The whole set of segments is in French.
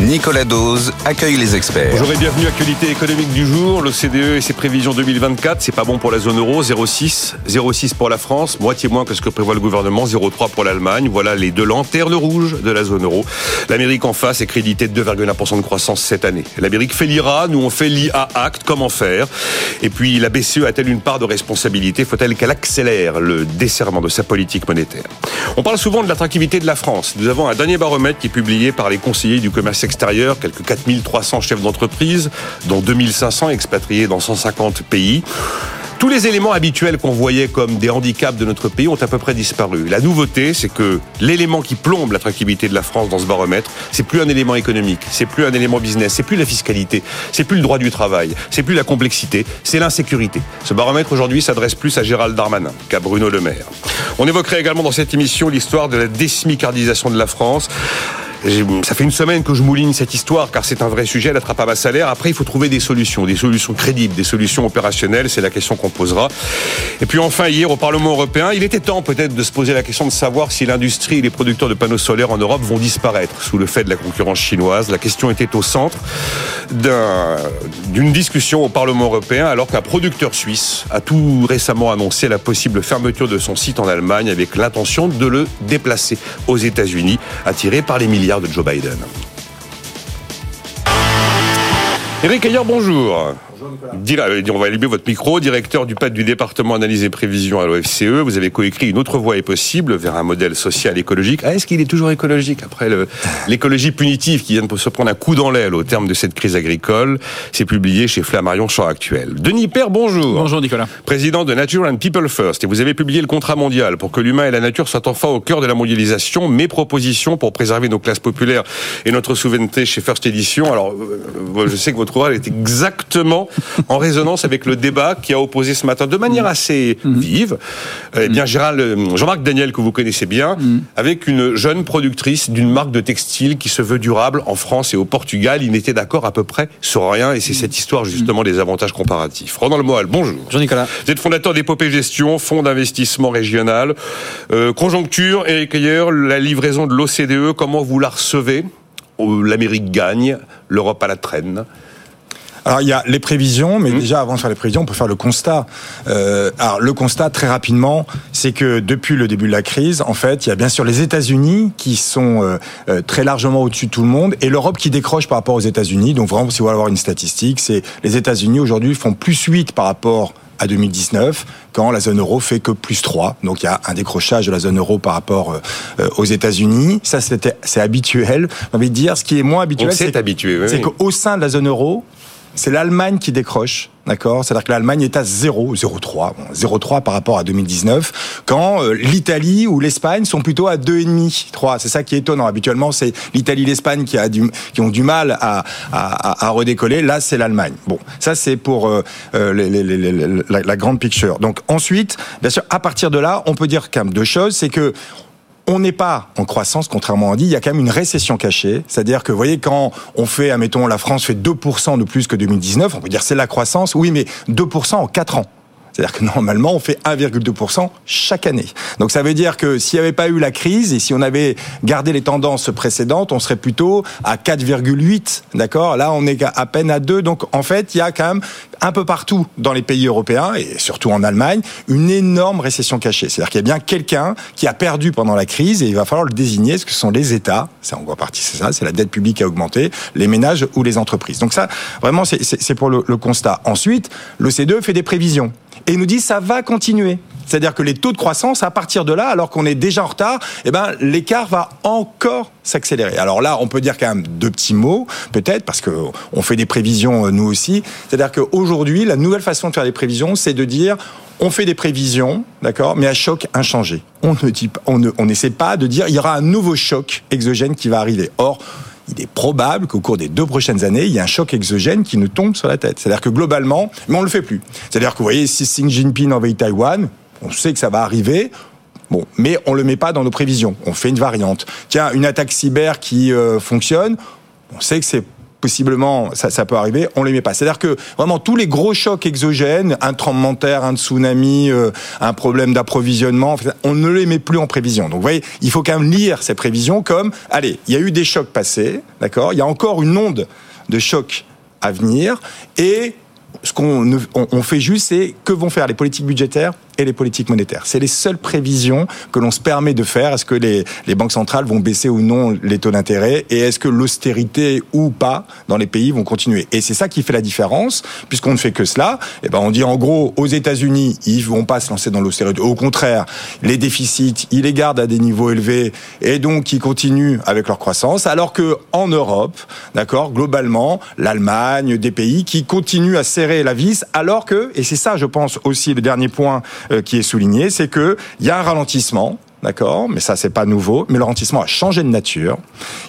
Nicolas Dose accueille les experts. Bonjour et bienvenue à Actualité économique du jour. Le CDE et ses prévisions 2024, c'est pas bon pour la zone euro, 0,6, 0,6 pour la France, moitié moins que ce que prévoit le gouvernement, 0,3 pour l'Allemagne. Voilà les deux lanternes rouges de la zone euro. L'Amérique en face est créditée de 2,1% de croissance cette année. L'Amérique fait l'IRA, nous on fait l'IA Act, comment faire? Et puis la BCE a-t-elle une part de responsabilité? Faut-elle qu'elle accélère le desserrement de sa politique monétaire? On parle souvent de l'attractivité de la France. Nous avons un dernier baromètre qui est publié par les conseillers du commerce extérieur, quelques 4300 chefs d'entreprise, dont 2500 expatriés dans 150 pays. Tous les éléments habituels qu'on voyait comme des handicaps de notre pays ont à peu près disparu. La nouveauté, c'est que l'élément qui plombe l'attractivité de la France dans ce baromètre, c'est plus un élément économique, c'est plus un élément business, c'est plus la fiscalité, c'est plus le droit du travail, c'est plus la complexité, c'est l'insécurité. Ce baromètre aujourd'hui s'adresse plus à Gérald Darmanin qu'à Bruno Le Maire. On évoquerait également dans cette émission l'histoire de la désmicardisation de la France. Ça fait une semaine que je mouline cette histoire car c'est un vrai sujet, l'attrape à bas salaire. Après, il faut trouver des solutions, des solutions crédibles, des solutions opérationnelles. C'est la question qu'on posera. Et puis enfin, hier au Parlement européen, il était temps peut-être de se poser la question de savoir si l'industrie et les producteurs de panneaux solaires en Europe vont disparaître sous le fait de la concurrence chinoise. La question était au centre d'une discussion au Parlement européen alors qu'un producteur suisse a tout récemment annoncé la possible fermeture de son site en Allemagne avec l'intention de le déplacer aux États-Unis, attiré par les milliards de Joe Biden. Eric Ayer, bonjour. On va allumer votre micro, directeur du PAD du département analyse et prévision à l'OFCE. Vous avez coécrit Une autre voie est possible vers un modèle social écologique. Ah, est-ce qu'il est toujours écologique après l'écologie punitive qui vient de se prendre un coup dans l'aile au terme de cette crise agricole? C'est publié chez Flammarion Champ Actuel. Denis Père, bonjour. Bonjour Nicolas. Président de Nature and People First. Et vous avez publié le contrat mondial pour que l'humain et la nature soient enfin au cœur de la mondialisation. Mes propositions pour préserver nos classes populaires et notre souveraineté chez First Edition. Alors, euh, je sais que votre ouvrage est exactement en résonance avec le débat qui a opposé ce matin de manière assez mm. vive, eh bien Gérald, euh, Jean-Marc Daniel que vous connaissez bien, mm. avec une jeune productrice d'une marque de textile qui se veut durable en France et au Portugal. Il n'était d'accord à peu près sur rien et c'est cette histoire justement des avantages comparatifs. Ronan Lemoal, bonjour. Bonjour Nicolas. Vous êtes fondateur d'Épopée Gestion, fonds d'investissement régional. Euh, conjoncture, Eric Ayer, la livraison de l'OCDE, comment vous la recevez? L'Amérique gagne, l'Europe à la traîne. Alors il y a les prévisions, mais mmh. déjà avant de faire les prévisions, on peut faire le constat. Euh, alors le constat très rapidement, c'est que depuis le début de la crise, en fait, il y a bien sûr les États-Unis qui sont euh, euh, très largement au-dessus de tout le monde et l'Europe qui décroche par rapport aux États-Unis. Donc vraiment, si vous voulez avoir une statistique, c'est les États-Unis aujourd'hui font plus 8 par rapport à 2019 quand la zone euro fait que plus 3. Donc il y a un décrochage de la zone euro par rapport aux États-Unis. Ça c'est habituel. J'ai envie de dire ce qui est moins habituel, c'est habitué. c'est qu'au sein de la zone euro, c'est l'Allemagne qui décroche, d'accord? C'est-à-dire que l'Allemagne est à 0, 0,3, 0,3 par rapport à 2019, quand euh, l'Italie ou l'Espagne sont plutôt à 2,5, 3. C'est ça qui est étonnant. Habituellement, c'est l'Italie, l'Espagne qui, qui ont du mal à, à, redécoller. Là, c'est l'Allemagne. Bon, ça c'est pour euh, euh la, la, grande picture. Donc ensuite, bien sûr, à partir de là, on peut dire quand même deux choses, c'est que on n'est pas en croissance, contrairement à dit. Il y a quand même une récession cachée. C'est-à-dire que, voyez, quand on fait, admettons, la France fait 2% de plus que 2019, on peut dire c'est la croissance. Oui, mais 2% en 4 ans. C'est-à-dire que normalement, on fait 1,2% chaque année. Donc ça veut dire que s'il n'y avait pas eu la crise et si on avait gardé les tendances précédentes, on serait plutôt à 4,8. D'accord? Là, on est à peine à 2. Donc en fait, il y a quand même un peu partout dans les pays européens et surtout en Allemagne une énorme récession cachée. C'est-à-dire qu'il y a bien quelqu'un qui a perdu pendant la crise et il va falloir le désigner. Ce que sont les États? Ça, en grande partie, c'est ça. C'est la dette publique qui a augmenté, les ménages ou les entreprises. Donc ça, vraiment, c'est pour le, le constat. Ensuite, l'OCDE fait des prévisions et nous dit ça va continuer. C'est-à-dire que les taux de croissance, à partir de là, alors qu'on est déjà en retard, eh ben, l'écart va encore s'accélérer. Alors là, on peut dire quand même deux petits mots, peut-être, parce que on fait des prévisions, euh, nous aussi. C'est-à-dire qu'aujourd'hui, la nouvelle façon de faire des prévisions, c'est de dire, on fait des prévisions, d'accord, mais à choc inchangé. On ne on ne, on n'essaie pas de dire, il y aura un nouveau choc exogène qui va arriver. Or, il est probable qu'au cours des deux prochaines années, il y ait un choc exogène qui nous tombe sur la tête. C'est-à-dire que globalement, mais on le fait plus. C'est-à-dire que vous voyez, si Xi Jinping envahit Taïwan, on sait que ça va arriver. Bon, mais on le met pas dans nos prévisions. On fait une variante. Tiens, une attaque cyber qui euh, fonctionne, on sait que c'est possiblement, ça, ça peut arriver, on les met pas. C'est-à-dire que vraiment tous les gros chocs exogènes, un tremblement de terre, un tsunami, euh, un problème d'approvisionnement, on ne les met plus en prévision. Donc vous voyez, il faut quand même lire ces prévisions comme, allez, il y a eu des chocs passés, d'accord Il y a encore une onde de chocs à venir et ce qu'on on fait juste, c'est que vont faire les politiques budgétaires et les politiques monétaires. C'est les seules prévisions que l'on se permet de faire. Est-ce que les, les banques centrales vont baisser ou non les taux d'intérêt et est-ce que l'austérité ou pas dans les pays vont continuer? Et c'est ça qui fait la différence, puisqu'on ne fait que cela. Et eh ben on dit en gros aux États-Unis, ils vont pas se lancer dans l'austérité. Au contraire, les déficits, ils les gardent à des niveaux élevés et donc ils continuent avec leur croissance. Alors que en Europe, d'accord, globalement, l'Allemagne, des pays qui continuent à serrer la vis, alors que et c'est ça, je pense aussi le dernier point qui est souligné, c'est que il y a un ralentissement. D'accord, mais ça c'est pas nouveau. Mais le ralentissement a changé de nature.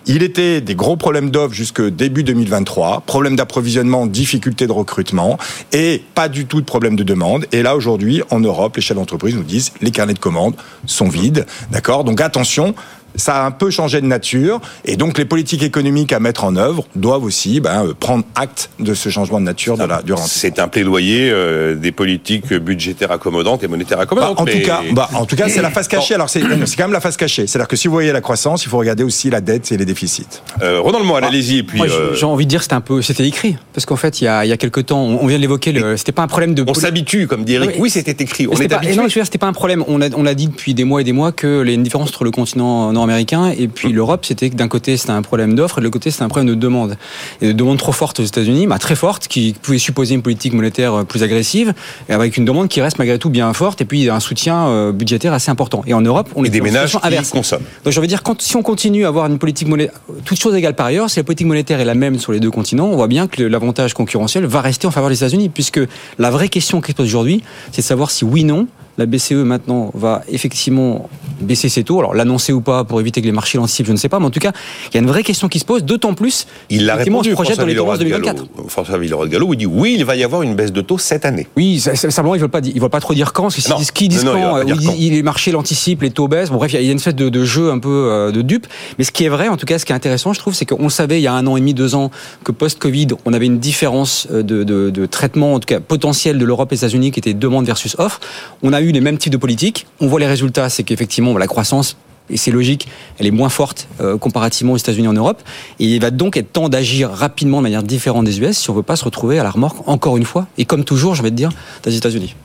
Il était des gros problèmes d'offres jusque début 2023, problèmes d'approvisionnement, difficultés de recrutement, et pas du tout de problème de demande. Et là aujourd'hui, en Europe, les chefs d'entreprise nous disent les carnets de commandes sont vides. D'accord, donc attention, ça a un peu changé de nature, et donc les politiques économiques à mettre en œuvre doivent aussi ben, euh, prendre acte de ce changement de nature de la, du C'est un plaidoyer euh, des politiques budgétaires accommodantes et monétaires accommodantes. Bah, en, tout cas, bah, en tout cas, c'est la face cachée. Alors c'est quand même la face cachée. C'est-à-dire que si vous voyez la croissance, il faut regarder aussi la dette et les déficits. Euh, Ronald Moine, ah, allez-y. Puis j'ai envie de dire c'était un peu, c'était écrit, parce qu'en fait, il y a, il y a quelques temps, on vient de l'évoquer, c'était pas un problème de. On s'habitue, comme dit Eric. Oui, c'était écrit. On est pas, Non, c'était pas un problème. On a, on a dit depuis des mois et des mois que les différences entre le continent et puis l'Europe, c'était que d'un côté c'était un problème d'offre et de l'autre côté c'était un problème de demande. Et de demande trop forte aux États-Unis, bah, très forte, qui pouvait supposer une politique monétaire euh, plus agressive, et avec une demande qui reste malgré tout bien forte, et puis un soutien euh, budgétaire assez important. Et en Europe, on est des ménages qui consomment. Donc je veux dire, quand, si on continue à avoir une politique monétaire, toutes choses égales par ailleurs, si la politique monétaire est la même sur les deux continents, on voit bien que l'avantage concurrentiel va rester en faveur des États-Unis, puisque la vraie question qui se pose aujourd'hui, c'est de savoir si oui non la BCE maintenant va effectivement baisser ses taux. Alors l'annoncer ou pas pour éviter que les marchés l'anticipent, je ne sais pas, mais en tout cas, il y a une vraie question qui se pose, d'autant plus. Il l'a répondu, François dans les 2024. François Villeroy de Gallo, il dit oui, il va y avoir une baisse de taux cette année. Oui, simplement, il ne veut pas, il veut pas trop dire quand, parce que ce qu'ils disent quand, les marchés l'anticipent, les taux baissent. Bon, bref, il y a une espèce de, jeu un peu euh, de dupe. Mais ce qui est vrai, en tout cas, ce qui est intéressant, je trouve, c'est qu'on savait il y a un an et demi, deux ans, que post-Covid, on avait une différence euh, de, de traitement, en tout cas potentiel de l'Europe et des États-Unis, qui était demande versus offre. On a eu les mêmes types de politiques on voit les résultats, c'est qu'effectivement, la croissance et c'est logique, elle est moins forte euh, comparativement aux États-Unis en Europe. Et il va donc être temps d'agir rapidement de manière différente des US si on veut pas se retrouver à la remorque encore une fois. Et comme toujours, je vais te dire, des États-Unis.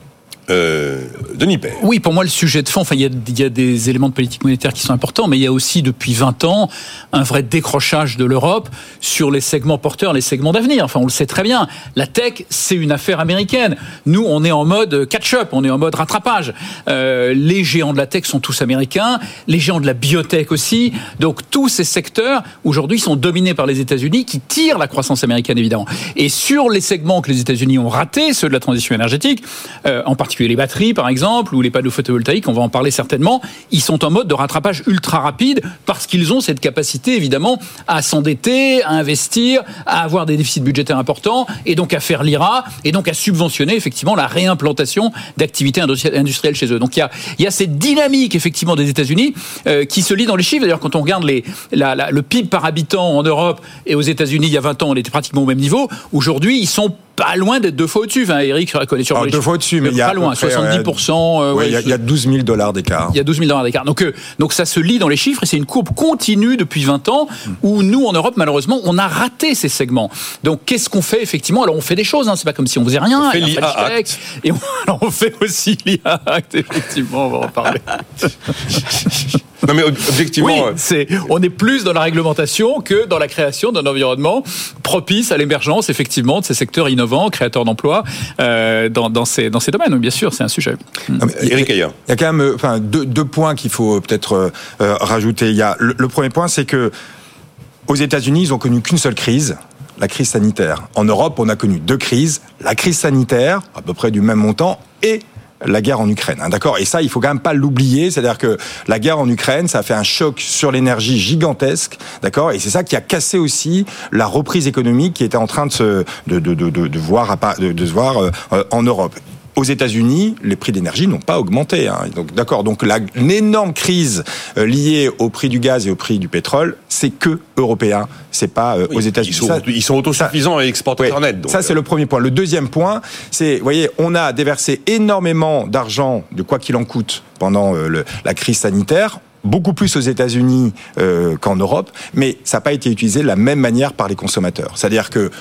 Euh, Denis Père. Oui, pour moi, le sujet de fond, enfin, il y, a, des éléments de politique monétaire qui sont importants, mais il y a aussi, depuis 20 ans, un vrai décrochage de l'Europe sur les segments porteurs, les segments d'avenir. Enfin, on le sait très bien. La tech, c'est une affaire américaine. Nous, on est en mode catch-up, on est en mode rattrapage. Euh, les géants de la tech sont tous américains, les géants de la biotech aussi. Donc, tous ces secteurs, aujourd'hui, sont dominés par les États-Unis, qui tirent la croissance américaine, évidemment. Et sur les segments que les États-Unis ont ratés, ceux de la transition énergétique, euh, en particulier les batteries, par exemple, ou les panneaux photovoltaïques, on va en parler certainement, ils sont en mode de rattrapage ultra rapide parce qu'ils ont cette capacité, évidemment, à s'endetter, à investir, à avoir des déficits budgétaires importants, et donc à faire l'IRA, et donc à subventionner, effectivement, la réimplantation d'activités industrielles chez eux. Donc il y a, y a cette dynamique, effectivement, des États-Unis euh, qui se lit dans les chiffres. D'ailleurs, quand on regarde les, le PIB par habitant en Europe et aux États-Unis, il y a 20 ans, on était pratiquement au même niveau. Aujourd'hui, ils sont pas loin d'être deux fois au-dessus. Enfin, Eric reconnaît sur Alors, deux fois au-dessus, mais il y a pas loin, 70%. Euh, il y, a 12 000 dollars d'écart. Il y a 12 000 dollars d'écart. Donc, euh, donc ça se lit dans les chiffres et c'est une courbe continue depuis 20 ans où nous, en Europe, malheureusement, on a raté ces segments. Donc, qu'est-ce qu'on fait effectivement? Alors, on fait des choses. Hein, c'est pas comme si on faisait rien. On fait l'IA Et on, alors, on fait aussi l'IA Effectivement, on va en parler. Non mais objectivement, euh, c'est on est plus dans la réglementation que dans la création d'un environnement propice à l'émergence effectivement de ces secteurs innovants, créateurs d'emplois euh, dans, dans, ces dans ces domaines. Bien sûr, c'est un sujet. Eric Il y a quand même, euh, enfin deux, deux points qu'il faut peut-être rajouter. Il y a le, premier point, c'est que aux États-Unis, ils ont connu qu'une seule crise, la crise sanitaire. En Europe, on a connu deux crises, la crise sanitaire, à peu près du même montant, et la guerre en Ukraine. Hein, d'accord? Et ça, il faut quand même pas l'oublier. C'est-à-dire que la guerre en Ukraine, ça a fait un choc sur l'énergie gigantesque. D'accord? Et c'est ça qui a cassé aussi la reprise économique qui était en train de se, de, de, de, de voir, de, de se voir euh, en Europe. Aux États-Unis, les prix d'énergie n'ont pas augmenté. Hein. Donc, d'accord. Donc, la, une énorme crise euh, liée au prix du gaz et au prix du pétrole, c'est que européen. C'est pas euh, aux États-Unis. Ils sont, autosuffisants et exportateurs nets. Ça, c'est le premier point. Le deuxième point, c'est, vous voyez, on a déversé énormément d'argent de quoi qu'il en coûte pendant le, la crise sanitaire beaucoup plus aux États-Unis euh, qu'en Europe, mais ça n'a pas été utilisé de la même manière par les consommateurs. C'est-à-dire que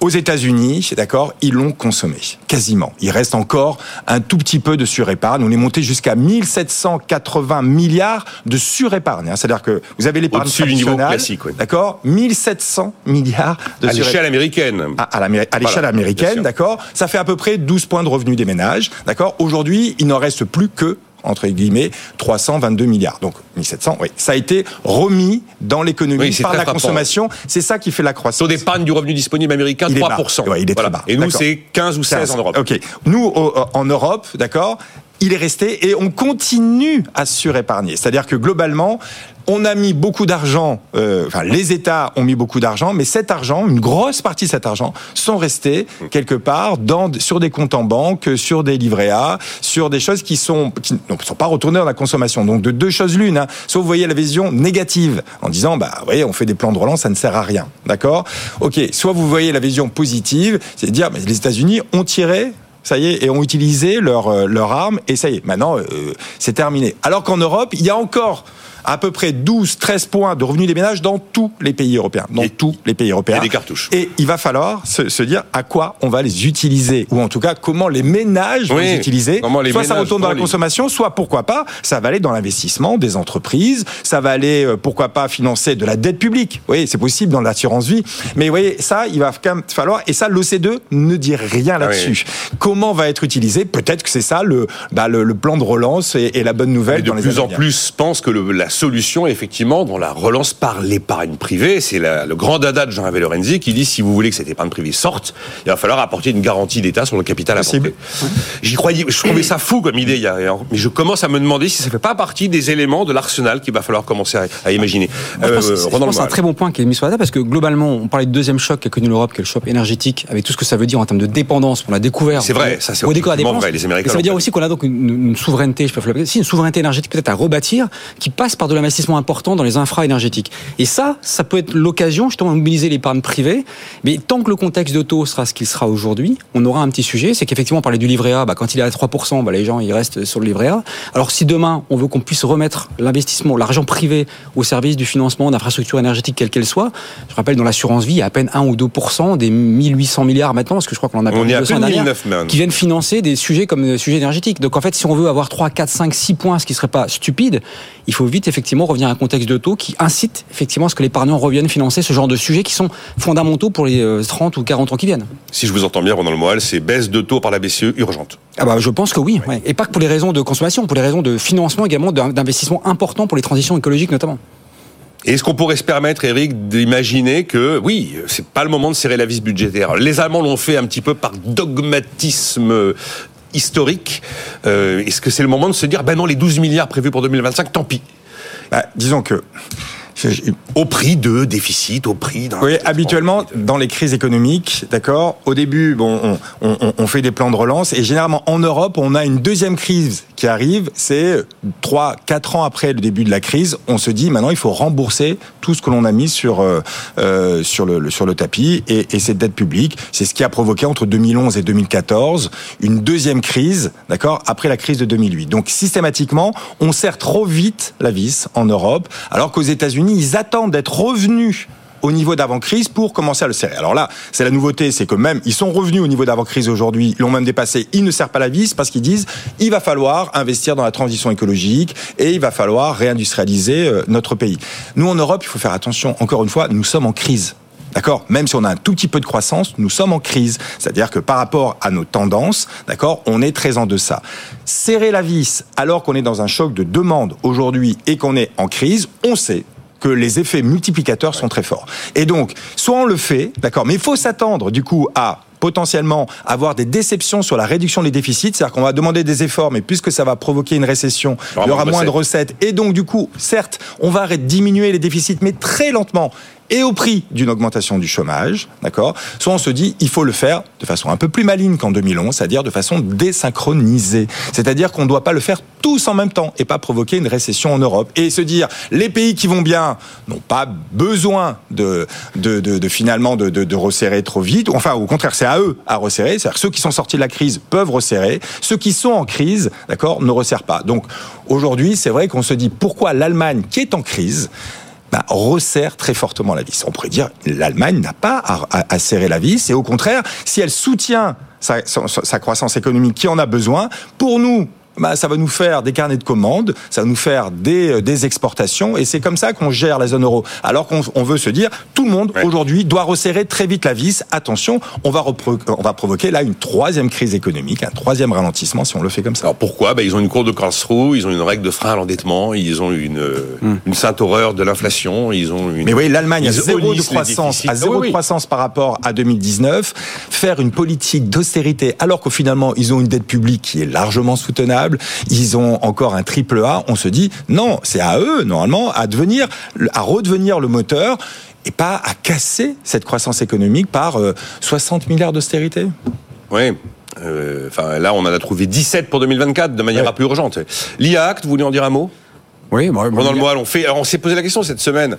aux États-Unis, d'accord, ils l'ont consommé quasiment. Il reste encore un tout petit peu de surépargne. On est monté jusqu'à 1780 milliards de surépargne. Hein. C'est-à-dire que vous avez l'épargne traditionnelle, d'accord, 1700 milliards de à l'échelle américaine. À, l'échelle américaine, d'accord. Ça fait à peu près 12 points de revenus des ménages, d'accord. Aujourd'hui, il n'en reste plus que entre guillemets 322 milliards. Donc 1700, oui. Ça a été remis dans l'économie par la consommation. C'est ça qui fait la croissance. Taux d'épargne du revenu disponible américain, 3%. il est très bas. Et nous, c'est 15 ou 16 en Europe. OK. Nous, en Europe, d'accord, il est resté et on continue à surépargner. C'est-à-dire que globalement, on a mis beaucoup d'argent, euh, enfin les États ont mis beaucoup d'argent, mais cet argent, une grosse partie de cet argent, sont restés quelque part dans, sur des comptes en banque, sur des livrets A, sur des choses qui sont qui ne sont pas retournées dans la consommation. Donc de deux choses l'une, hein. soit vous voyez la vision négative en disant bah vous voyez on fait des plans de relance, ça ne sert à rien, d'accord? Ok, soit vous voyez la vision positive, c'est dire mais les États-Unis ont tiré ça y est, et ont utilisé leur, euh, leur arme, et ça y est, maintenant, euh, c'est terminé. Alors qu'en Europe, il y a encore à peu près 12-13 points de revenus des ménages dans tous les pays européens. Dans tous les pays européens. Et des cartouches. Et il va falloir se, dire à quoi on va les utiliser, ou en tout cas comment les ménages vont les utiliser. soit ça retourne dans la consommation, soit pourquoi pas, ça va aller dans l'investissement des entreprises, ça va aller, euh, pourquoi pas, financer de la dette publique. Oui, c'est possible dans l'assurance vie. Mais vous voyez, ça, il va quand même falloir, et ça, l'OCDE ne dit rien ah là-dessus. Comment va être utilisé? Peut-être que c'est ça le, bah, le, plan de relance et, la bonne nouvelle. de plus en plus, pense que le, la solution, effectivement, dans la relance par l'épargne privée. C'est le grand dada de Jean-Hervé Lorenzi qui dit si vous voulez que cette épargne privée sorte, il va falloir apporter une garantie d'État sur le capital à J'y croyais, je trouvais ça fou comme idée, mais je commence à me demander si ça fait pas partie des éléments de l'arsenal qu'il va falloir commencer à, imaginer. je pense, euh, c'est un très bon point qui est mis sur la table parce que globalement, on parlait du deuxième choc qu'a connu l'Europe, qui est le choc énergétique, avec tout ce que ça veut dire en termes de dépendance. On l'a découvert. C'est vrai, ça c'est vrai. Les Américains. Ça veut dire aussi qu'on a donc une, souveraineté, je peux si une souveraineté énergétique peut-être à rebâtir, qui passe par de l'investissement important dans les infra énergétiques. Et ça, ça peut être l'occasion justement de mobiliser l'épargne privée. Mais tant que le contexte d'auto sera ce qu'il sera aujourd'hui, on aura un petit sujet, c'est qu'effectivement, on parlait du livret A, bah, quand il est à 3%, bah, les gens ils restent sur le livret A. Alors si demain, on veut qu'on puisse remettre l'investissement, l'argent privé au service du financement d'infrastructures énergétiques, quelles qu'elles soient, je rappelle, dans l'assurance vie, il y a à peine 1 ou 2% des 1800 milliards maintenant, parce que je crois qu'on en a on 200 qui viennent financer des sujets comme des sujets énergétiques. Donc en fait, si on veut avoir 3, 4, 5, 6 points, ce qui serait pas stupide, il faut vite effectivement revenir à un contexte de taux qui incite effectivement à ce que l'épargnant revienne financer ce genre de sujets qui sont fondamentaux pour les 30 euh, ou 40 ans qui viennent. Si je vous entends bien, Ronan Le Moal, c'est baisse de taux par la BCE urgente. Ah bah, je pense que oui, et pas que pour les raisons de consommation, pour les raisons de financement également, d'investissement important pour les transitions écologiques notamment. Est-ce qu'on pourrait se permettre, Eric, d'imaginer que, oui, c'est pas le moment de serrer la vis budgétaire. Les Allemands l'ont fait un petit peu par dogmatisme historique. Euh, est-ce que c'est le moment de se dire, ben non, les 12 milliards prévus pour 2025, tant pis bah, disons que au prix de déficit, au prix d'un. Oui, habituellement, dans les crises économiques, d'accord, au début, bon, on, on, on, fait des plans de relance et généralement en Europe, on a une deuxième crise qui arrive. C'est trois, quatre ans après le début de la crise, on se dit maintenant il faut rembourser tout ce que l'on a mis sur euh, euh sur le sur le tapis et, et cette dette publique. C'est ce qui a provoqué entre 2011 et 2014 une deuxième crise, d'accord, après la crise de 2008. Donc systématiquement, on serre trop vite la vis en Europe, alors qu'aux États-Unis ils attendent d'être revenus au niveau d'avant-crise pour commencer à le serrer. Alors là, c'est la nouveauté, c'est que même ils sont revenus au niveau d'avant-crise aujourd'hui, ils l'ont même dépassé, ils ne serrent pas la vis parce qu'ils disent il va falloir investir dans la transition écologique et il va falloir réindustrialiser euh, notre pays. Nous en Europe, il faut faire attention. Encore une fois, nous sommes en crise. D'accord? Même si on a un tout petit peu de croissance, nous sommes en crise. C'est-à-dire que par rapport à nos tendances, d'accord, on est très en deçà. Serrer la vis alors qu'on est dans un choc de demande aujourd'hui et qu'on est en crise, on sait que les effets multiplicateurs sont très forts. Et donc, soit on le fait, d'accord, mais il faut s'attendre du coup à potentiellement avoir des déceptions sur la réduction des déficits, c'est-à-dire qu'on va demander des efforts, mais puisque ça va provoquer une récession, il y aura moins de recettes. Et donc, du coup, certes, on va diminuer les déficits, mais très lentement et au prix d'une augmentation du chômage, d'accord? Soit on se dit, il faut le faire de façon un peu plus maligne qu'en 2011, c'est-à-dire de façon désynchronisée. C'est-à-dire qu'on ne doit pas le faire tous en même temps et pas provoquer une récession en Europe. Et se dire, les pays qui vont bien n'ont pas besoin de, de, de, de finalement de, de, resserrer trop vite. Enfin, au contraire, c'est à eux à resserrer. C'est-à-dire ceux qui sont sortis de la crise peuvent resserrer. Ceux qui sont en crise, d'accord, ne resserrent pas. Donc aujourd'hui, c'est vrai qu'on se dit pourquoi l'Allemagne, qui est en crise, bah, resserre très fortement la vis. On pourrait dire l'Allemagne n'a pas à, à, serrer la vis et au contraire, si elle soutient sa, sa, sa croissance économique qui en a besoin, pour nous, bah, ça va nous faire des carnets de commandes, ça va nous faire des, euh, des exportations, et c'est comme ça qu'on gère la zone euro. Alors qu'on on veut se dire, tout le monde ouais. aujourd'hui doit resserrer très vite la vis. Attention, on va, on va provoquer là une troisième crise économique, un troisième ralentissement si on le fait comme ça. Alors pourquoi? Bah, Ils ont une cour de Karlsruhe, ils ont une règle de frein à l'endettement, ils ont une, hum. une sainte horreur de l'inflation, ils ont une... Mais oui, l'Allemagne a zéro de croissance, à zéro ah, oui, de croissance par rapport à 2019, faire une politique d'austérité alors que finalement ils ont une dette publique qui est largement soutenable, ils ont encore un triple A, on se dit non, c'est à eux normalement à devenir, à redevenir le moteur et pas à casser cette croissance économique par 60 milliards d'austérité. Oui, euh, enfin, là, on en a trouvé 17 pour 2024 de manière ouais. un peu urgente. L'IA Act, vous voulez en dire un mot? Oui, moi, pendant le mois, on fait. Alors on s'est posé la question cette semaine.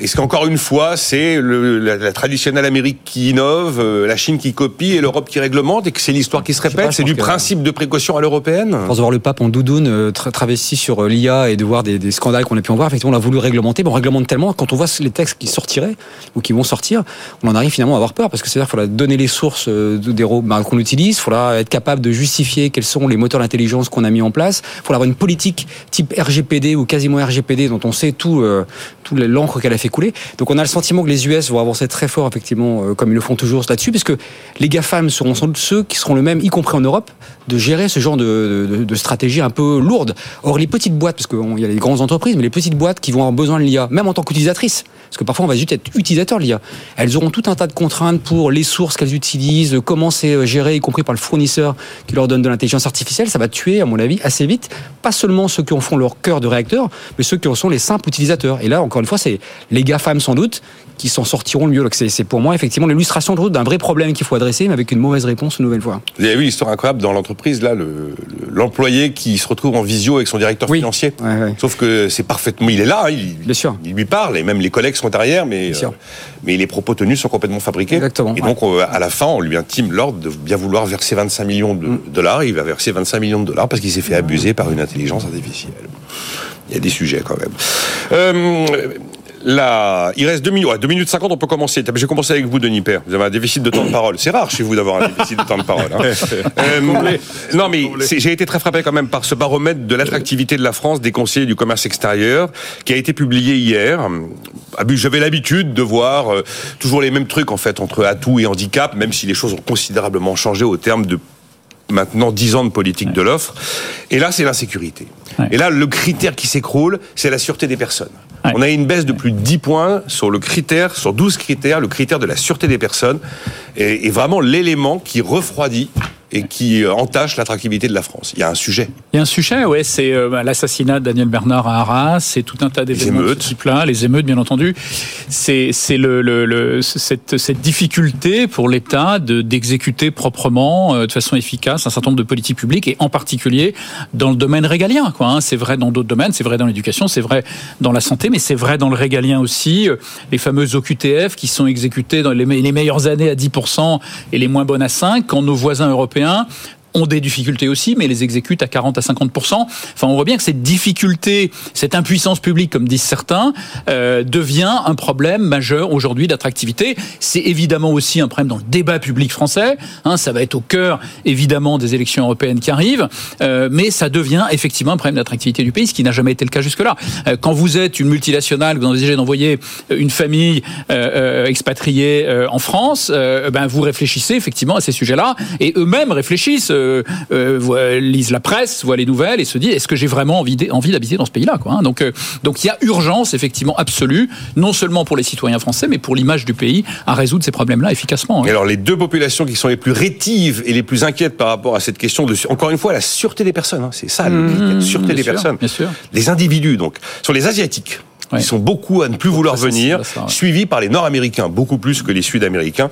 Est-ce qu'encore une fois, c'est la, la, traditionnelle Amérique qui innove, euh, la Chine qui copie et l'Europe qui réglemente, et que c'est l'histoire qui se répète C'est du principe de précaution à l'européenne? Je pense voir le pape en doudoune euh, tra travesti sur euh, l'IA et de voir des, des scandales qu'on a pu en voir. Effectivement, on a voulu réglementer, mais on réglemente tellement quand on voit les textes qui sortiraient ou qui vont sortir, on en arrive finalement à avoir peur parce que c'est-à-dire qu'il faudra donner les sources des bah, qu'on utilise, il faudra être capable de justifier quels sont les moteurs d'intelligence qu'on a mis en place, il faudra avoir une politique type RGPD ou quasiment RGPD dont on sait tout, euh, tout l'encre qu'elle a fait Donc on a le sentiment que les US vont avancer très fort, effectivement, euh, comme ils le font toujours là-dessus, puisque les GAFAM seront sans doute ceux qui seront le même, y compris en Europe, de gérer ce genre de, de, stratégie un peu lourde. Or, les petites boîtes, parce qu'il y a les grandes entreprises, mais les petites boîtes qui vont avoir besoin de l'IA, même en tant qu'utilisatrices, parce que parfois on va juste être utilisateur de l'IA, elles auront tout un tas de contraintes pour les sources qu'elles utilisent, comment c'est géré, y compris par le fournisseur qui leur donne de l'intelligence artificielle. Ça va tuer, à mon avis, assez vite, pas seulement ceux qui en font leur cœur de réacteur, mais ceux qui en sont les simples utilisateurs. Et là, encore une fois, c'est les GAFAM sans doute qui s'en sortiront le mieux. Donc c'est pour moi effectivement l'illustration d'un vrai problème qu'il faut adresser, mais avec une mauvaise réponse une nouvelle fois. Vous avez vu l'histoire incroyable dans l'entreprise, là, l'employé le, qui se retrouve en visio avec son directeur oui. financier. Ouais, ouais. Sauf que c'est parfaitement, il est là, hein, il, Bien sûr. il lui parle, et même les collègues sont derrière, mais, euh, mais les propos tenus sont complètement fabriqués. Exactement. Et donc, ouais. à la fin, on lui intime l'ordre de bien vouloir verser 25 millions de mm. dollars. Il va verser 25 millions de dollars parce qu'il s'est fait abuser par une intelligence artificielle. Il y a des sujets quand même. Euh, Là, il reste 2 minutes. Ouais, 2 minutes 50, on peut commencer. Je vais commencer avec vous, Denis Père. Vous avez un déficit de temps de parole. C'est rare chez vous d'avoir un déficit de temps de parole. Hein. euh, non, mais j'ai été très frappé quand même par ce baromètre de l'attractivité de la France des conseillers du commerce extérieur qui a été publié hier. J'avais l'habitude de voir euh, toujours les mêmes trucs en fait entre atouts et handicap, même si les choses ont considérablement changé au terme de maintenant 10 ans de politique ouais. de l'offre. Et là, c'est l'insécurité. Ouais. Et là, le critère qui s'écroule, c'est la sûreté des personnes. On a une baisse de plus de 10 points sur le critère, sur 12 critères, le critère de la sûreté des personnes, est, est vraiment l'élément qui refroidit et qui entache l'attractivité de la France. Il y a un sujet. Il y a un sujet, ouais, c'est euh, l'assassinat de Daniel Bernard à Arras, c'est tout un tas d'événements de ce type-là, les émeutes, bien entendu. C'est le, le, le, cette, cette difficulté pour l'État d'exécuter proprement, euh, de façon efficace, un certain nombre de politiques publiques, et en particulier dans le domaine régalien. Quoi, hein. C'est vrai dans d'autres domaines, c'est vrai dans l'éducation, c'est vrai dans la santé, mais c'est vrai dans le régalien aussi. Les fameuses OQTF qui sont exécutées dans les, les meilleures années à 10% et les moins bonnes à 5, quand nos voisins européens ont des difficultés aussi, mais les exécutent à 40 à 50 Enfin, on voit bien que cette difficulté, cette impuissance publique, comme disent certains, euh, devient un problème majeur aujourd'hui d'attractivité. C'est évidemment aussi un problème dans le débat public français. Hein, ça va être au cœur, évidemment, des élections européennes qui arrivent, euh, mais ça devient effectivement un problème d'attractivité du pays, ce qui n'a jamais été le cas jusque-là. Euh, quand vous êtes une multinationale, vous envisagez d'envoyer une famille expatriée en France, ben vous réfléchissez effectivement à ces sujets-là, et eux-mêmes réfléchissent euh, euh, lisent la presse, voient les nouvelles et se disent est-ce que j'ai vraiment envie d'habiter dans ce pays-là quoi hein Donc euh, donc il y a urgence effectivement absolue, non seulement pour les citoyens français, mais pour l'image du pays à résoudre ces problèmes-là efficacement. Hein. Et alors les deux populations qui sont les plus rétives et les plus inquiètes par rapport à cette question de encore une fois la sûreté des personnes, hein, c'est ça, mmh, la sûreté des sûr, personnes, bien sûr. les individus donc, sur les asiatiques. Ils sont beaucoup à ne plus vouloir venir, suivis par les Nord-Américains, beaucoup plus que les Sud-Américains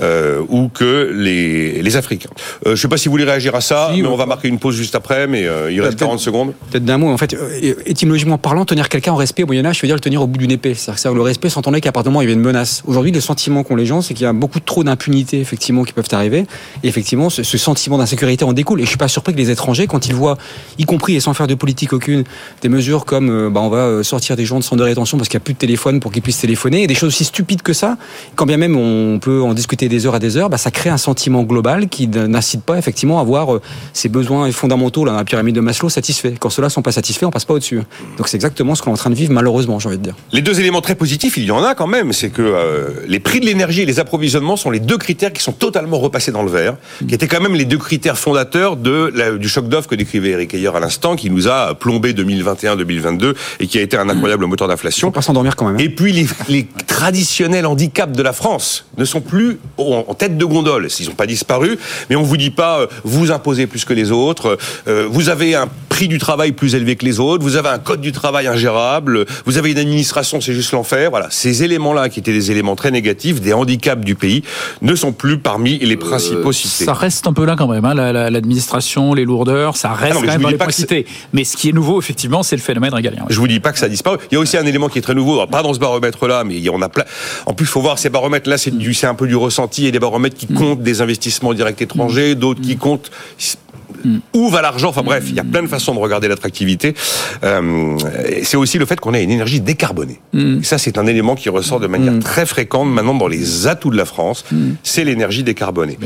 euh, ou que les, les Africains. Euh, je ne sais pas si vous voulez réagir à ça, mais on va marquer une pause juste après, mais euh, il reste 40 secondes. Peut-être d'un mot, en fait, euh, étymologiquement parlant, tenir quelqu'un en respect au Moyen-Âge, je veux dire le tenir au bout d'une épée. C'est-à-dire que le respect s'entendait qu'à partir du moment où il y avait une menace. Aujourd'hui, le sentiment qu'ont les gens, c'est qu'il y a beaucoup trop d'impunité, effectivement, qui peuvent arriver. Et effectivement, ce, ce sentiment d'insécurité en découle. Et je suis pas surpris que les étrangers, quand ils voient, y compris et sans faire de politique aucune, des mesures comme bah, on va sortir des gens de centre de rétention parce qu'il n'y a plus de téléphone pour qu'ils puissent téléphoner, et des choses aussi stupides que ça, quand bien même on peut en discuter des heures à des heures, bah, ça crée un sentiment global qui n'incite pas effectivement à avoir euh, ces besoins fondamentaux là, dans la pyramide de Maslow satisfaits. Quand ceux-là sont pas satisfaits, on passe pas au-dessus. Donc c'est exactement ce qu'on est en train de vivre malheureusement, j'ai envie de dire. Les deux éléments très positifs, il y en a quand même, c'est que euh, les prix de l'énergie et les approvisionnements sont les deux critères qui sont totalement repassés dans le vert, qui étaient quand même les deux critères fondateurs de du choc d'offre que décrivait Eric Ayer à l'instant, qui nous a plombé 2021-2022 et qui a été un incroyable moteur d'inflation. Pas s'endormir quand même. Hein. Et puis les, les, traditionnels handicaps de la France ne sont plus en tête de gondole. Ils n'ont pas disparu, mais on vous dit pas euh, vous imposez plus que les autres, euh, vous avez un prix du travail plus élevé que les autres, vous avez un code du travail ingérable, vous avez une administration, c'est juste l'enfer. Voilà, ces éléments-là qui étaient des éléments très négatifs, des handicaps du pays, ne sont plus parmi les principaux cités. Ça reste un peu là quand même, hein, l'administration, les lourdeurs, ça reste ah quand même dans les points cités. Mais ce qui est nouveau, effectivement, c'est le phénomène régalien. Je vous dis pas que ça a disparu. Il y a aussi un élément qui est très nouveau, pas dans ce baromètre-là, mais on a plein. En plus, il faut voir ces baromètres-là, c'est c'est un peu du ressenti et des baromètres qui mm. comptent des investissements directs étrangers, mm. d'autres qui mm. comptent où va l'argent Enfin bref, il y a plein de façons de regarder l'attractivité. Euh, c'est aussi le fait qu'on ait une énergie décarbonée. Et ça, c'est un élément qui ressort de manière très fréquente maintenant dans les atouts de la France. C'est l'énergie décarbonée.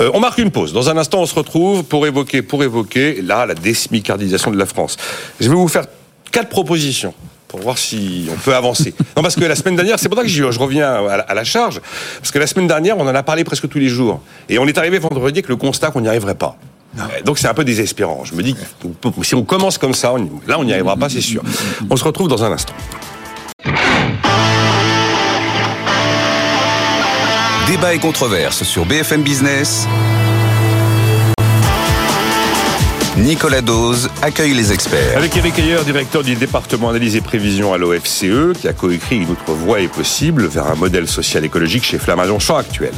Euh, on marque une pause. Dans un instant, on se retrouve pour évoquer, pour évoquer là la désmicardisation de la France. Je vais vous faire quatre propositions pour voir si on peut avancer. Non, parce que la semaine dernière, c'est pour ça que je, reviens à la, charge, parce que la semaine dernière, on en a parlé presque tous les jours. Et on est arrivé vendredi avec le constat qu'on n'y arriverait pas. Donc c'est un peu désespérant. Je me dis, si on commence comme ça, là on n'y arrivera pas, c'est sûr. On se retrouve dans un instant. Débat et controverse sur BFM Business. Nicolas Dose accueille les experts. Avec Eric Ayer, directeur du département analyse et prévision à l'OFCE, qui a coécrit Une autre voie est possible vers un modèle social écologique chez Flammarion Champ actuel.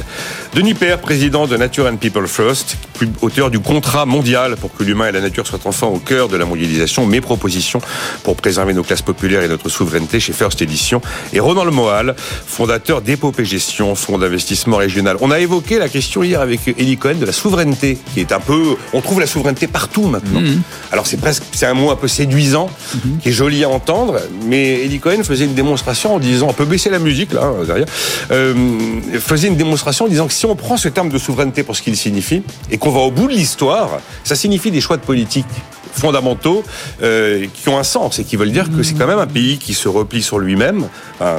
Denis Père, président de Nature and People First, auteur du contrat mondial pour que l'humain et la nature soient enfin au cœur de la mondialisation, mes propositions pour préserver nos classes populaires et notre souveraineté chez First Edition. Et Ronan Lemoal, fondateur d'Épopée Gestion, fonds d'investissement régional. On a évoqué la question hier avec Elie Cohen de la souveraineté, qui est un peu, on trouve la souveraineté partout maintenant. Mhm. Alors c'est presque, c'est un mot un peu séduisant, mhm. qui est joli à entendre, mais Eddie Cohen faisait une démonstration en disant, on peut baisser la musique là derrière, euh, faisait une démonstration en disant que si on prend ce terme de souveraineté pour ce qu'il signifie et qu'on va au bout de l'histoire, ça signifie des choix de politique fondamentaux euh, qui ont un sens et qui veulent dire que c'est quand même un pays qui se replie sur lui-même. Euh,